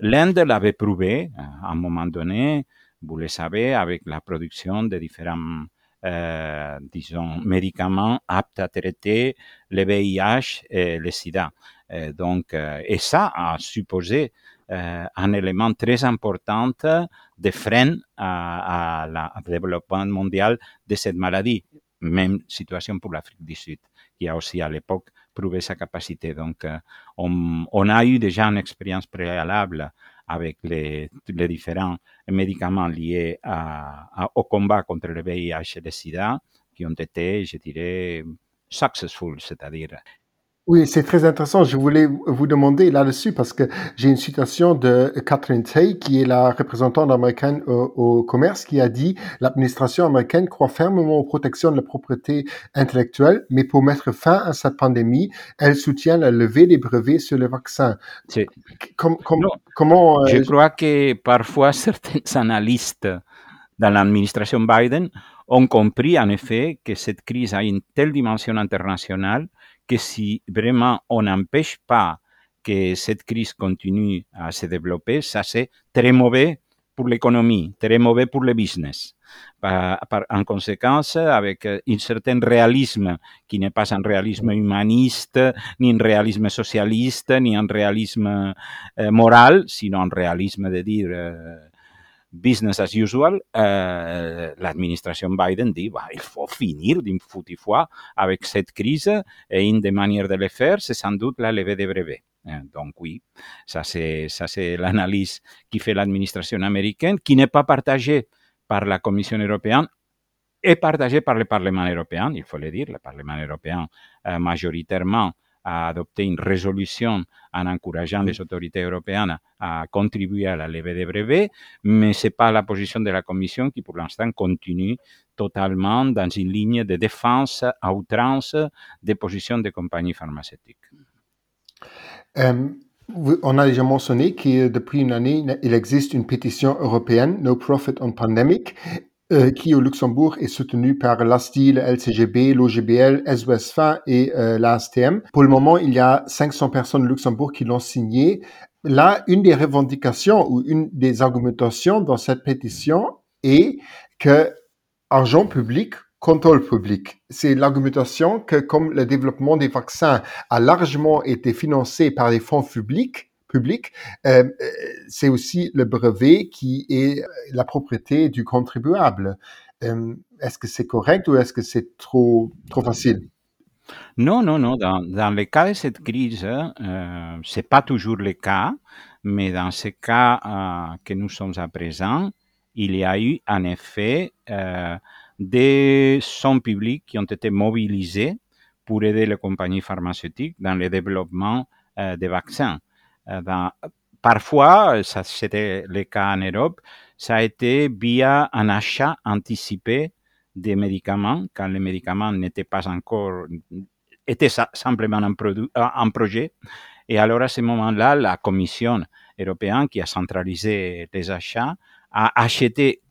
S4: L'Inde l'avait prouvé à un moment donné, vous le savez, avec la production de différents, euh, disons, médicaments aptes à traiter le VIH et le sida. Euh, donc, euh, et ça a supposé un élément très important de frein à, la, développement mondial de cette maladie. Même situation pour l'Afrique du Sud, qui a aussi à l'époque prouvé sa capacité. Donc, on, a eu déjà une expérience préalable avec les, les différents médicaments liés à, au combat contre le VIH et le sida, qui ont été, je dirais, successful, c'est-à-dire
S3: oui, c'est très intéressant. Je voulais vous demander là-dessus parce que j'ai une citation de Catherine Tay, qui est la représentante américaine au, au commerce, qui a dit l'administration américaine croit fermement aux protections de la propriété intellectuelle, mais pour mettre fin à cette pandémie, elle soutient la levée des brevets sur le vaccin.
S4: Com, com, non, comment euh, Je crois que parfois <laughs> certains analystes dans l'administration Biden ont compris en effet que cette crise a une telle dimension internationale que si vraiment on n'empêche pas que cette crise continue à se développer, ça c'est très mauvais pour l'économie, très mauvais pour le business. En conséquence, avec un certain réalisme qui n'est pas un réalisme humaniste, ni un réalisme socialiste, ni un réalisme euh, moral, sinon un réalisme de dire euh, business as usual, euh, l'administration Biden dit bah, il faut finir d'une foutue fois avec cette crise et une des manières de le faire, c'est sans doute la levée des brevets. Donc oui, ça c'est l'analyse qui fait l'administration américaine, qui n'est pas partagée par la Commission européenne et partagée par le Parlement européen, il faut le dire. Le Parlement européen majoritairement a adopté une résolution en encourageant les autorités européennes à contribuer à la levée des brevets, mais ce n'est pas la position de la Commission qui, pour l'instant, continue totalement dans une ligne de défense à outrance des positions des compagnies pharmaceutiques.
S3: Um, on a déjà mentionné que depuis une année, il existe une pétition européenne, No Profit on Pandemic, euh, qui au Luxembourg est soutenu par l'ASTI, le LCGB, l'OGBL, SOSFA et euh, l'ASTM. Pour le moment, il y a 500 personnes au Luxembourg qui l'ont signé. Là, une des revendications ou une des argumentations dans cette pétition est que argent public contrôle public. C'est l'argumentation que comme le développement des vaccins a largement été financé par les fonds publics, public, euh, c'est aussi le brevet qui est la propriété du contribuable. Euh, est-ce que c'est correct ou est-ce que c'est trop, trop facile?
S4: Non, non, non. Dans, le cas de cette crise, euh, ce n'est pas toujours le cas, mais dans ce cas euh, que nous sommes à présent, il y a eu en effet euh, des fonds publics qui ont été mobilisés pour aider les compagnies pharmaceutiques dans le développement euh, des vaccins. Ben, parfois, ça c'était le cas en Europe, ça a été via un achat anticipé des médicaments quand les médicaments n'étaient pas encore, étaient simplement un, produit, un projet. Et alors à ce moment-là, la Commission européenne qui a centralisé les achats a acheté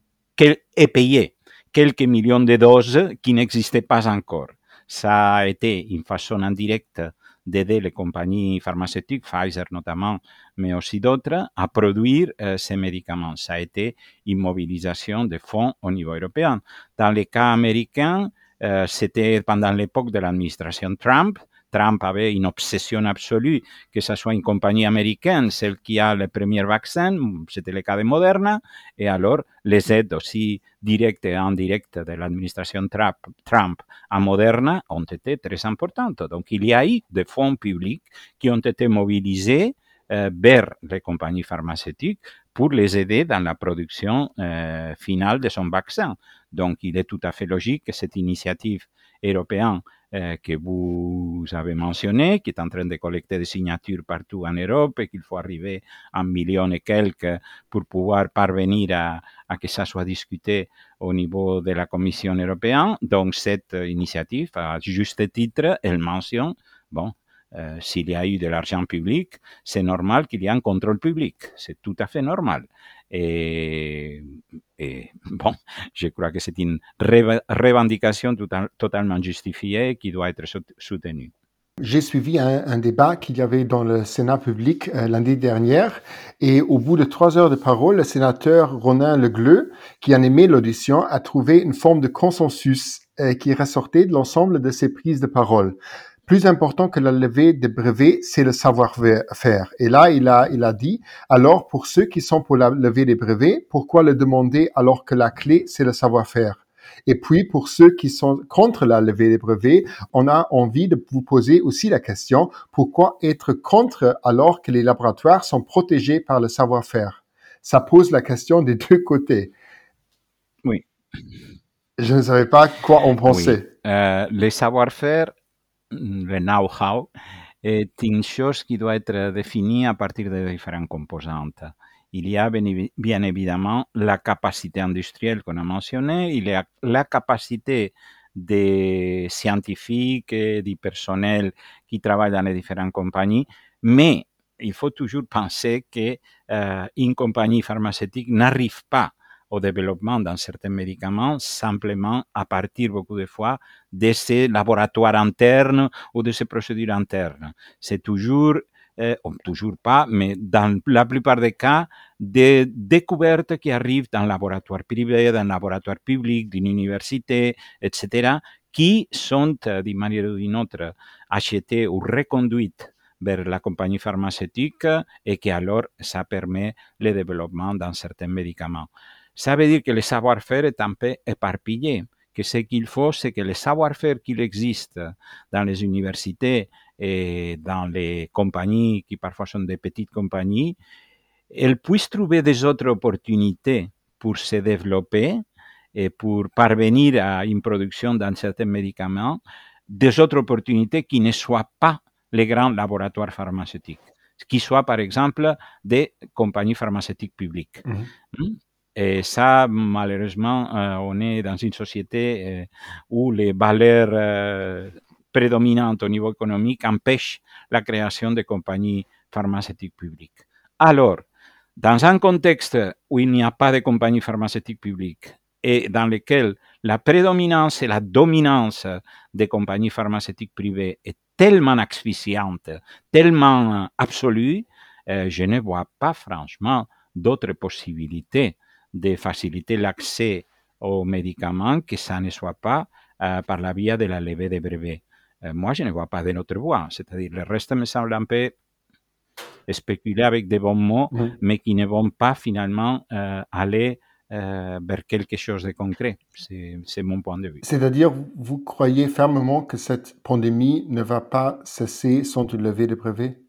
S4: et payé quelques millions de doses qui n'existaient pas encore. Ça a été une façon indirecte d'aider les compagnies pharmaceutiques, Pfizer notamment, mais aussi d'autres, à produire euh, ces médicaments. Ça a été une mobilisation de fonds au niveau européen. Dans les cas américains, euh, c'était pendant l'époque de l'administration Trump, Trump avait une obsession absolue que ce soit une compagnie américaine, celle qui a le premier vaccin, c'était le cas de Moderna, et alors les aides aussi directes et indirectes de l'administration Trump, à Moderna ont été très importantes. Donc il y a eu des fonds publics qui ont été mobilisés euh, vers les compagnies pharmaceutiques pour les aider dans la production euh, finale de son vaccin. Donc, il est tout à fait logique que cette initiative européenne que vous avez mentionné, qui est en train de collecter des signatures partout en Europe et qu'il faut arriver à un million et quelques pour pouvoir parvenir à, à, que ça soit discuté au niveau de la Commission européenne. Donc cette initiative, à juste titre, elle mentionne, bon, euh, s'il y a eu de l'argent public, c'est normal qu'il y ait un contrôle public. C'est tout à fait normal. Et, et, <laughs> bon, je crois que c'est une revendication total, totalement justifiée qui doit être soutenue.
S3: J'ai suivi un, un débat qu'il y avait dans le Sénat public euh, l'année dernière et au bout de trois heures de parole, le sénateur Ronin Legleux, qui animait l'audition, a trouvé une forme de consensus euh, qui ressortait de l'ensemble de ses prises de parole plus important que la levée des brevets, c'est le savoir-faire. Et là, il a, il a dit, alors pour ceux qui sont pour la levée des brevets, pourquoi le demander alors que la clé, c'est le savoir-faire? Et puis, pour ceux qui sont contre la levée des brevets, on a envie de vous poser aussi la question, pourquoi être contre alors que les laboratoires sont protégés par le savoir-faire? Ça pose la question des deux côtés.
S4: Oui.
S3: Je ne savais pas quoi en penser.
S4: Oui. Euh, les savoir-faire le know-how est une chose qui doit être définie à partir de différentes composantes. Il y a bien évidemment la capacité industrielle qu'on a mentionnée, il y a la capacité des scientifiques du personnel qui travaillent dans les différentes compagnies, mais il faut toujours penser qu'une euh, compagnie pharmaceutique n'arrive pas au développement d'un certain médicament simplement à partir beaucoup de fois de ces laboratoires internes ou de ces procédures internes. C'est toujours, euh, toujours pas, mais dans la plupart des cas, des découvertes qui arrivent dans un laboratoire privé, dans un laboratoire public, d'une université, etc., qui sont euh, d'une manière ou d'une autre achetées ou reconduites vers la compagnie pharmaceutique et qui alors ça permet le développement d'un certain médicament. Ça veut dire que le savoir-faire est un peu éparpillé, que ce qu'il faut, c'est que le savoir-faire qu'il existe dans les universités et dans les compagnies qui parfois sont des petites compagnies, elles puissent trouver des autres opportunités pour se développer et pour parvenir à une production d'un certain médicament, des autres opportunités qui ne soient pas les grands laboratoires pharmaceutiques, qui soient par exemple des compagnies pharmaceutiques publiques. Mmh. Et ça, malheureusement, euh, on est dans une société euh, où les valeurs euh, prédominantes au niveau économique empêchent la création de compagnies pharmaceutiques publiques. Alors, dans un contexte où il n'y a pas de compagnie pharmaceutique publique et dans lequel la prédominance et la dominance des compagnies pharmaceutiques privées est tellement asphyxiante, tellement absolue, je ne vois pas franchement d'autres possibilités de faciliter l'accès aux médicaments, que ça ne soit pas euh, par la via de la levée des brevets. Euh, moi, je ne vois pas de notre voie. C'est-à-dire, le reste me semble un peu spéculer avec des bons mots, mmh. mais qui ne vont pas finalement euh, aller euh, vers quelque chose de concret. C'est mon point de vue.
S3: C'est-à-dire, vous croyez fermement que cette pandémie ne va pas cesser sans une levée de brevets?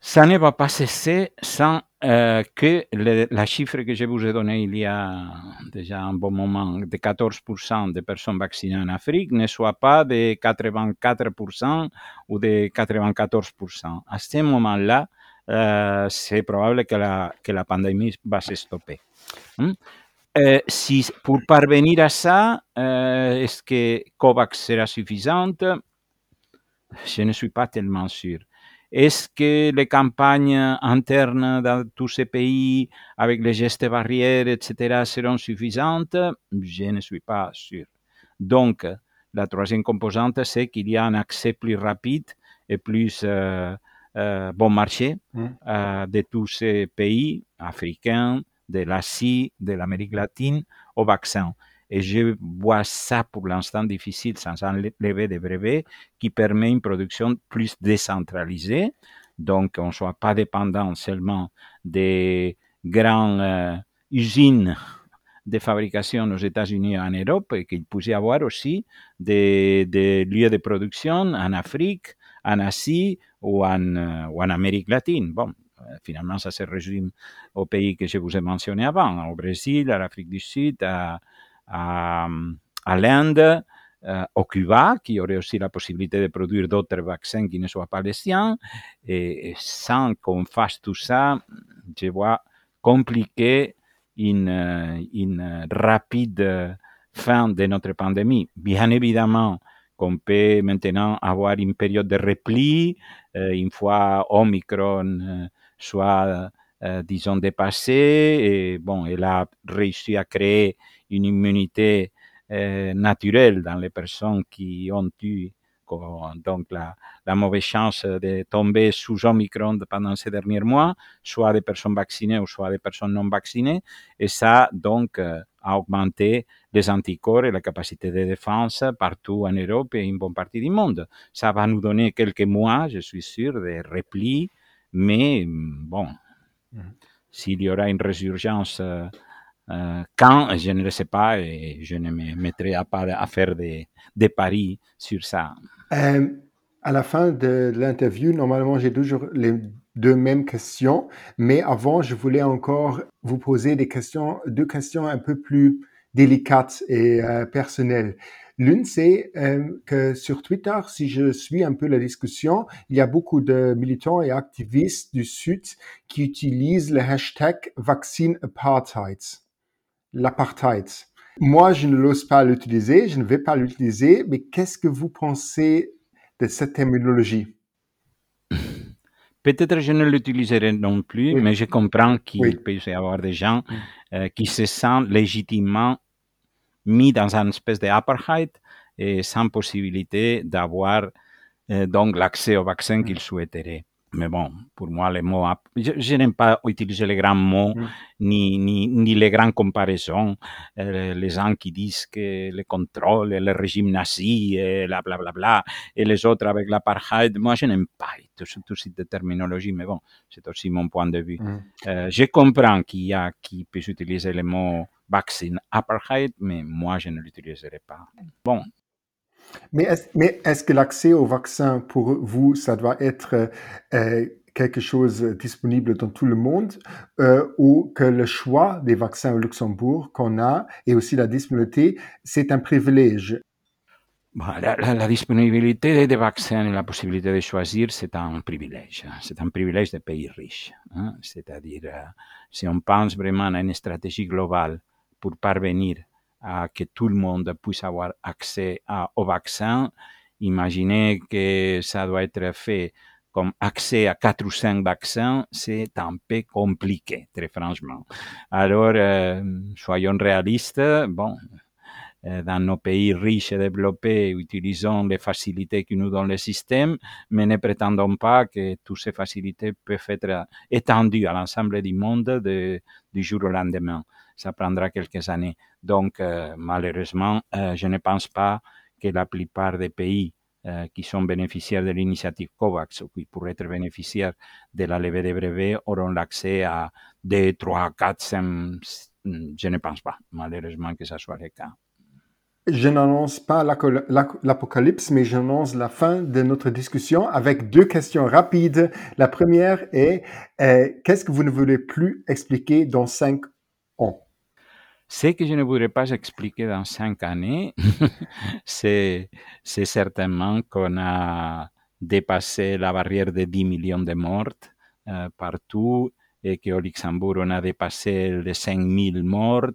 S4: Ça ne va pas cesser sans euh, que la chiffre que je vous ai donnée il y a déjà un bon moment de 14% de personnes vaccinées en Afrique ne soit pas de 84% ou de 94%. À ce moment-là, euh, c'est probable que la, pandémie va se stopper. Hmm? Euh, si, pour parvenir à ça, est-ce que COVAX sera suffisante? Je ne suis pas tellement sûr. Est-ce que les campagnes internes dans tous ces pays, avec les gestes barrières, etc., seront suffisantes? Je ne suis pas sûr. Donc, la troisième composante, c'est qu'il y a un accès plus rapide et plus euh, euh, bon marché mmh. euh, de tous ces pays africains, de l'Asie, de l'Amérique latine au vaccin. Et je vois ça pour l'instant difficile sans enlever des brevets qui permet une production plus décentralisée. Donc, on ne soit pas dépendant seulement des grandes euh, usines de fabrication aux États-Unis et en Europe, et qu'il puisse y avoir aussi des, lieux de production en Afrique, en Asie ou en, euh, ou en Amérique latine. Bon, euh, finalement, ça se résume aux pays que je vous ai mentionnés avant, au Brésil, à l'Afrique du Sud, à, à, à l'Inde, euh, au Cuba, qui aurait aussi la possibilité de produire d'autres vaccins qui ne soient pas les siens. Et, sans qu'on fasse tout ça, je vois compliqué une, euh, une rapide fin de notre pandémie. Bien évidemment qu'on peut maintenant avoir une période de repli euh, une fois Omicron soit, disons, dépassé. Et bon, elle a réussi à créer une immunité euh, naturel dans les personnes qui ont eu donc la, la, mauvaise chance de tomber sous Omicron pendant ces derniers mois, soit des personnes vaccinées ou soit des personnes non vaccinées. Et ça, donc, euh, a augmenté les anticorps et la capacité de défense partout en Europe et une bonne partie du monde. Ça va nous donner quelques mois, je suis sûr, de repli, mais bon, mmh. S'il y aura une résurgence euh, euh, quand, je ne le sais pas et je ne me mettrai à, pas à faire des, paris sur ça.
S3: Euh, à la fin de l'interview, normalement, j'ai toujours les deux mêmes questions, mais avant, je voulais encore vous poser deux questions un peu plus délicates et personnelles. L'une, c'est euh, que sur Twitter, si je suis un peu la discussion, il y a beaucoup de militants et activistes du Sud qui utilisent le hashtag vaccine apartheid l'apartheid. Moi, je ne l'ose pas l'utiliser, je ne vais pas l'utiliser, mais qu'est-ce que vous pensez de cette terminologie?
S4: Peut-être je ne l'utiliserai non plus, mais je comprends qu'il peut y avoir des gens euh, qui se sentent légitimement mis dans une espèce d'apartheid et sans possibilité d'avoir euh, donc l'accès au vaccin qu'ils souhaiteraient. Mais bon, pour moi, les mots, je, n'aime pas utiliser les grands mots, mm. ni, ni, ni, les grandes comparaisons. Euh, les gens qui disent que le contrôle, le régime nazi, et la bla, bla, bla, et les autres avec l'apartheid, moi, je n'aime pas tout, tout cette terminologie, mais bon, c'est aussi mon point de vue. Mm. Euh, je comprends qu'il y a qui puisse utiliser le mot vaccine apartheid, mais moi, je ne l'utiliserai pas. Bon,
S3: mais est-ce, que l'accès au vaccin pour vous, ça doit être euh, quelque chose disponible dans tout le monde euh, ou que le choix des vaccins au Luxembourg qu'on a et aussi la disponibilité, c'est un privilège?
S4: Bah, la, disponibilité des vaccins et la possibilité de choisir, c'est un privilège. Hein. C'est un privilège des pays riches. Hein. C'est-à-dire, euh, si on pense vraiment à une stratégie globale pour parvenir à que tout le monde puisse avoir accès à, au vaccin. Imaginez que ça doit être fait comme accès à quatre ou cinq vaccins, c'est un peu compliqué, très franchement. Alors, euh, soyons réalistes. Bon, euh, dans nos pays riches et développés, utilisons les facilités que nous donne le système, mais ne prétendons pas que toutes ces facilités peuvent être étendues à l'ensemble du monde de, du jour au lendemain ça prendra quelques années. Donc, euh, malheureusement, euh, je ne pense pas que la plupart des pays euh, qui sont bénéficiaires de l'initiative COVAX ou qui pourraient être bénéficiaires de la levée des brevets auront l'accès à 2, 3, 4, 5. Je ne pense pas, malheureusement, que ça soit le cas.
S3: Je n'annonce pas l'apocalypse, mais j'annonce la fin de notre discussion avec deux questions rapides. La première est, qu'est-ce que vous ne voulez plus expliquer dans cinq
S4: ce que je ne voudrais pas expliquer dans cinq années, <laughs> c'est certainement qu'on a dépassé la barrière de 10 millions de morts euh, partout et qu'au Luxembourg, on a dépassé les 5 000 morts,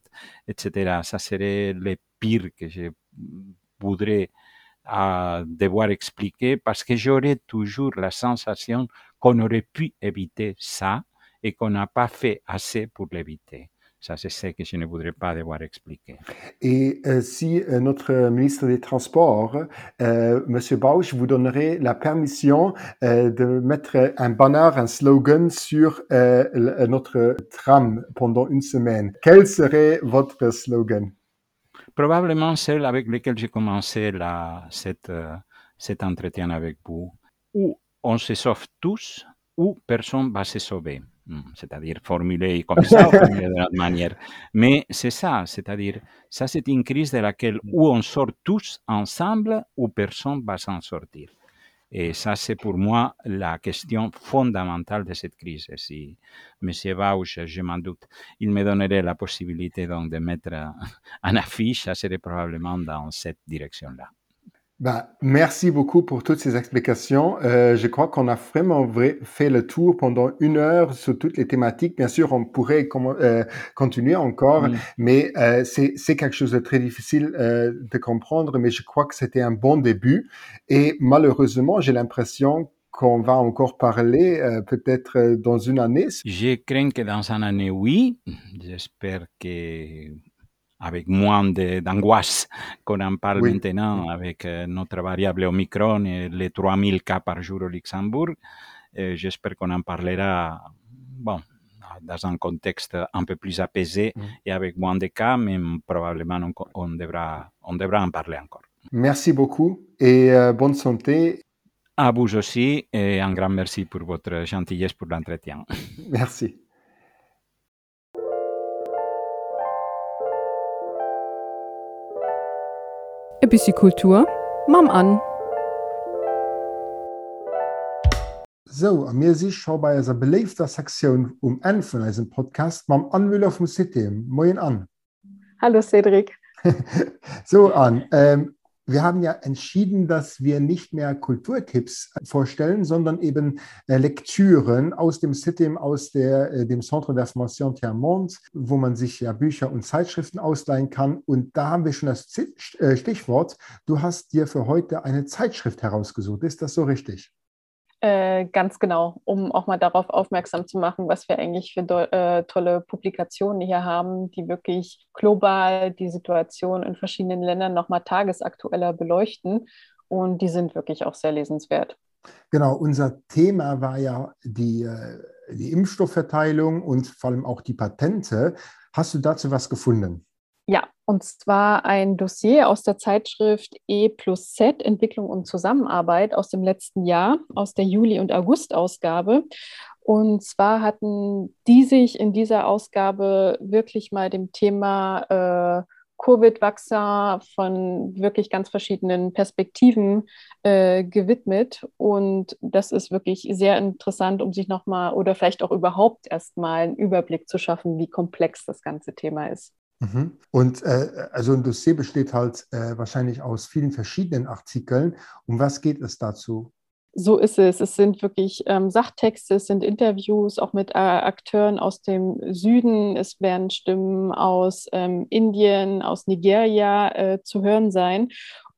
S4: etc. Ça serait le pire que je voudrais euh, devoir expliquer parce que j'aurais toujours la sensation qu'on aurait pu éviter ça et qu'on n'a pas fait assez pour l'éviter. Ça, c'est ce que je ne voudrais pas devoir expliquer.
S3: Et euh, si euh, notre ministre des Transports, euh, M. Bausch, vous donnerait la permission euh, de mettre un banner, un slogan sur notre tram pendant une semaine, quel serait votre slogan?
S4: Probablement celle avec laquelle j'ai commencé la, cette, cet entretien avec vous. Où on se sauve tous, ou personne va se sauver. Mm, c'est-à-dire formulé comme ça, <laughs> formulé de la manière. Mais c'est ça, c'est-à-dire, ça c'est une crise de laquelle ou on sort tous ensemble ou personne va s'en sortir. Et ça, c'est pour moi la question fondamentale de cette crise. Et si M. Bausch, je m'en doute, il me donnerait la possibilité donc de mettre <laughs> un affiche, ça serait probablement dans cette direction-là.
S5: Ben, merci beaucoup pour toutes ces explications. Euh, je crois qu'on a vraiment vrai, fait le tour pendant une heure sur toutes les thématiques. Bien sûr, on pourrait euh, continuer encore, oui. mais euh, c'est quelque chose de très difficile euh, de comprendre, mais je crois que c'était un bon début. Et malheureusement, j'ai l'impression qu'on va encore parler euh, peut-être euh, dans une année.
S4: Je crains que dans une année, oui. J'espère que avec moins d'angoisse qu'on en parle oui. maintenant avec euh, notre variable Omicron et les 3000 cas par jour au Luxembourg. J'espère qu'on en parlera bon, dans un contexte un peu plus apaisé mm. et avec moins de cas, mais probablement on, on, devra, on devra en parler encore.
S5: Merci beaucoup et euh, bonne santé.
S4: À vous aussi et un grand merci pour votre gentillesse pour l'entretien.
S5: Merci.
S1: E bissi Kultur, Mam an.
S3: So a mir sich schau bei eiser beleefter Sektion um en vun eisen Podcast mam Anwüller vum System Moien an.
S6: Hallo Cedric. <laughs>
S3: so an ähm, wir haben ja entschieden, dass wir nicht mehr Kulturtipps vorstellen, sondern eben äh, Lektüren aus dem System, aus der, äh, dem Centre d'Information Termont, wo man sich ja Bücher und Zeitschriften ausleihen kann. Und da haben wir schon das äh, Stichwort. Du hast dir für heute eine Zeitschrift herausgesucht. Ist das so richtig?
S6: Äh, ganz genau, um auch mal darauf aufmerksam zu machen, was wir eigentlich für äh, tolle Publikationen hier haben, die wirklich global die Situation in verschiedenen Ländern nochmal tagesaktueller beleuchten. Und die sind wirklich auch sehr lesenswert.
S3: Genau, unser Thema war ja die, äh, die Impfstoffverteilung und vor allem auch die Patente. Hast du dazu was gefunden?
S6: Und zwar ein Dossier aus der Zeitschrift E plus Z Entwicklung und Zusammenarbeit aus dem letzten Jahr, aus der Juli- und August-Ausgabe. Und zwar hatten die sich in dieser Ausgabe wirklich mal dem Thema äh, Covid-Vaccin von wirklich ganz verschiedenen Perspektiven äh, gewidmet. Und das ist wirklich sehr interessant, um sich nochmal oder vielleicht auch überhaupt erstmal einen Überblick zu schaffen, wie komplex das ganze Thema ist.
S3: Mhm. Und äh, also ein Dossier besteht halt äh, wahrscheinlich aus vielen verschiedenen Artikeln. Um was geht es dazu?
S6: So ist es. Es sind wirklich ähm, Sachtexte, es sind Interviews auch mit äh, Akteuren aus dem Süden. Es werden Stimmen aus ähm, Indien, aus Nigeria äh, zu hören sein.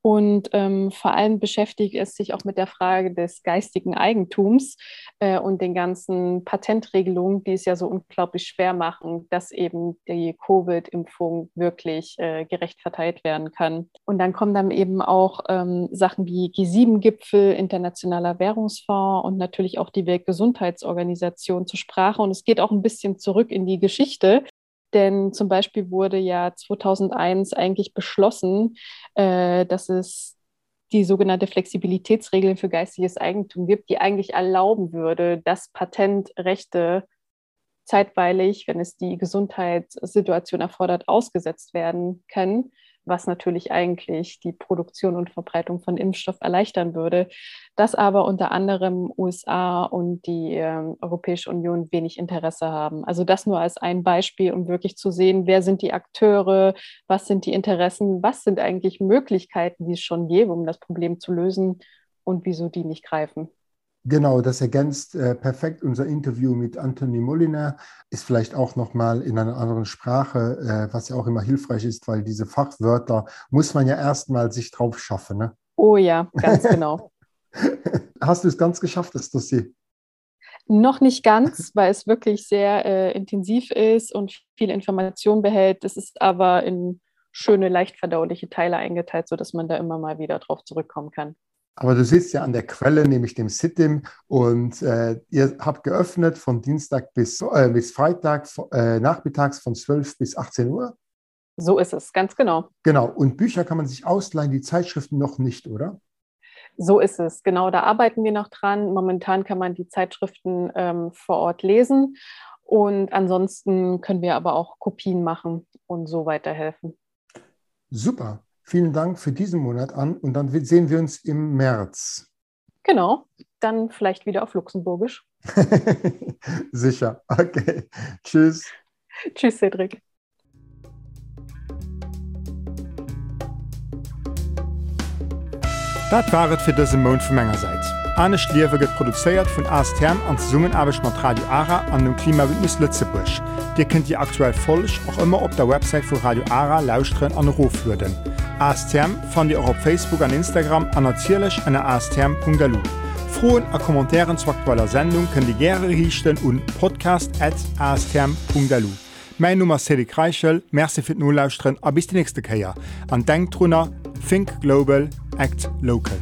S6: Und ähm, vor allem beschäftigt es sich auch mit der Frage des geistigen Eigentums äh, und den ganzen Patentregelungen, die es ja so unglaublich schwer machen, dass eben die Covid-Impfung wirklich äh, gerecht verteilt werden kann. Und dann kommen dann eben auch ähm, Sachen wie G7-Gipfel, Internationaler Währungsfonds und natürlich auch die Weltgesundheitsorganisation zur Sprache. Und es geht auch ein bisschen zurück in die Geschichte, denn zum Beispiel wurde ja 2001 eigentlich beschlossen, äh, dass es die sogenannte Flexibilitätsregel für geistiges Eigentum gibt, die eigentlich erlauben würde, dass Patentrechte zeitweilig, wenn es die Gesundheitssituation erfordert, ausgesetzt werden können was natürlich eigentlich die Produktion und Verbreitung von Impfstoff erleichtern würde, dass aber unter anderem USA und die äh, Europäische Union wenig Interesse haben. Also das nur als ein Beispiel, um wirklich zu sehen, wer sind die Akteure, was sind die Interessen, was sind eigentlich Möglichkeiten, die es schon gäbe, um das Problem zu lösen und wieso die nicht greifen.
S3: Genau, das ergänzt äh, perfekt unser Interview mit Anthony Moliner. Ist vielleicht auch nochmal in einer anderen Sprache, äh, was ja auch immer hilfreich ist, weil diese Fachwörter muss man ja erstmal sich drauf schaffen. Ne?
S6: Oh ja, ganz <laughs> genau.
S3: Hast du es ganz geschafft, das Dossier?
S6: Noch nicht ganz, weil es wirklich sehr äh, intensiv ist und viel Information behält. Es ist aber in schöne, leicht verdauliche Teile eingeteilt, sodass man da immer mal wieder drauf zurückkommen kann.
S3: Aber du sitzt ja an der Quelle, nämlich dem Sittim, und äh, ihr habt geöffnet von Dienstag bis, äh, bis Freitag äh, nachmittags von 12 bis 18 Uhr.
S6: So ist es, ganz genau.
S3: Genau. Und Bücher kann man sich ausleihen, die Zeitschriften noch nicht, oder?
S6: So ist es, genau. Da arbeiten wir noch dran. Momentan kann man die Zeitschriften ähm, vor Ort lesen. Und ansonsten können wir aber auch Kopien machen und so weiterhelfen.
S3: Super. Vielen Dank für diesen Monat an und dann sehen wir uns im März.
S6: Genau, dann vielleicht wieder auf Luxemburgisch. <laughs>
S3: Sicher. Okay. Tschüss.
S6: Tschüss, Cedric.
S3: Dat waret fir dëse Mon vu Mengegerseits. Anne Schliewe get produzéiert vun ASTM an Summenarbeg mat Radio Ara an dem Klimawitnis Lützebusch. Dir kennt Di aktuell folech och immer op der Website vu Radio Ara lausren an Rofwürden. ASTM fan auch op Facebook an Instagram an nazierlech an astm.galu. Froen a Kommentaren zu aktueller Sendung kën Di gre richten un podcast@astm.lu. Mein Nummer Sedi Kreichel, Merze fir Nolauusren a bis die nächste Käier. An Denktrunner, Think Global, Act Local.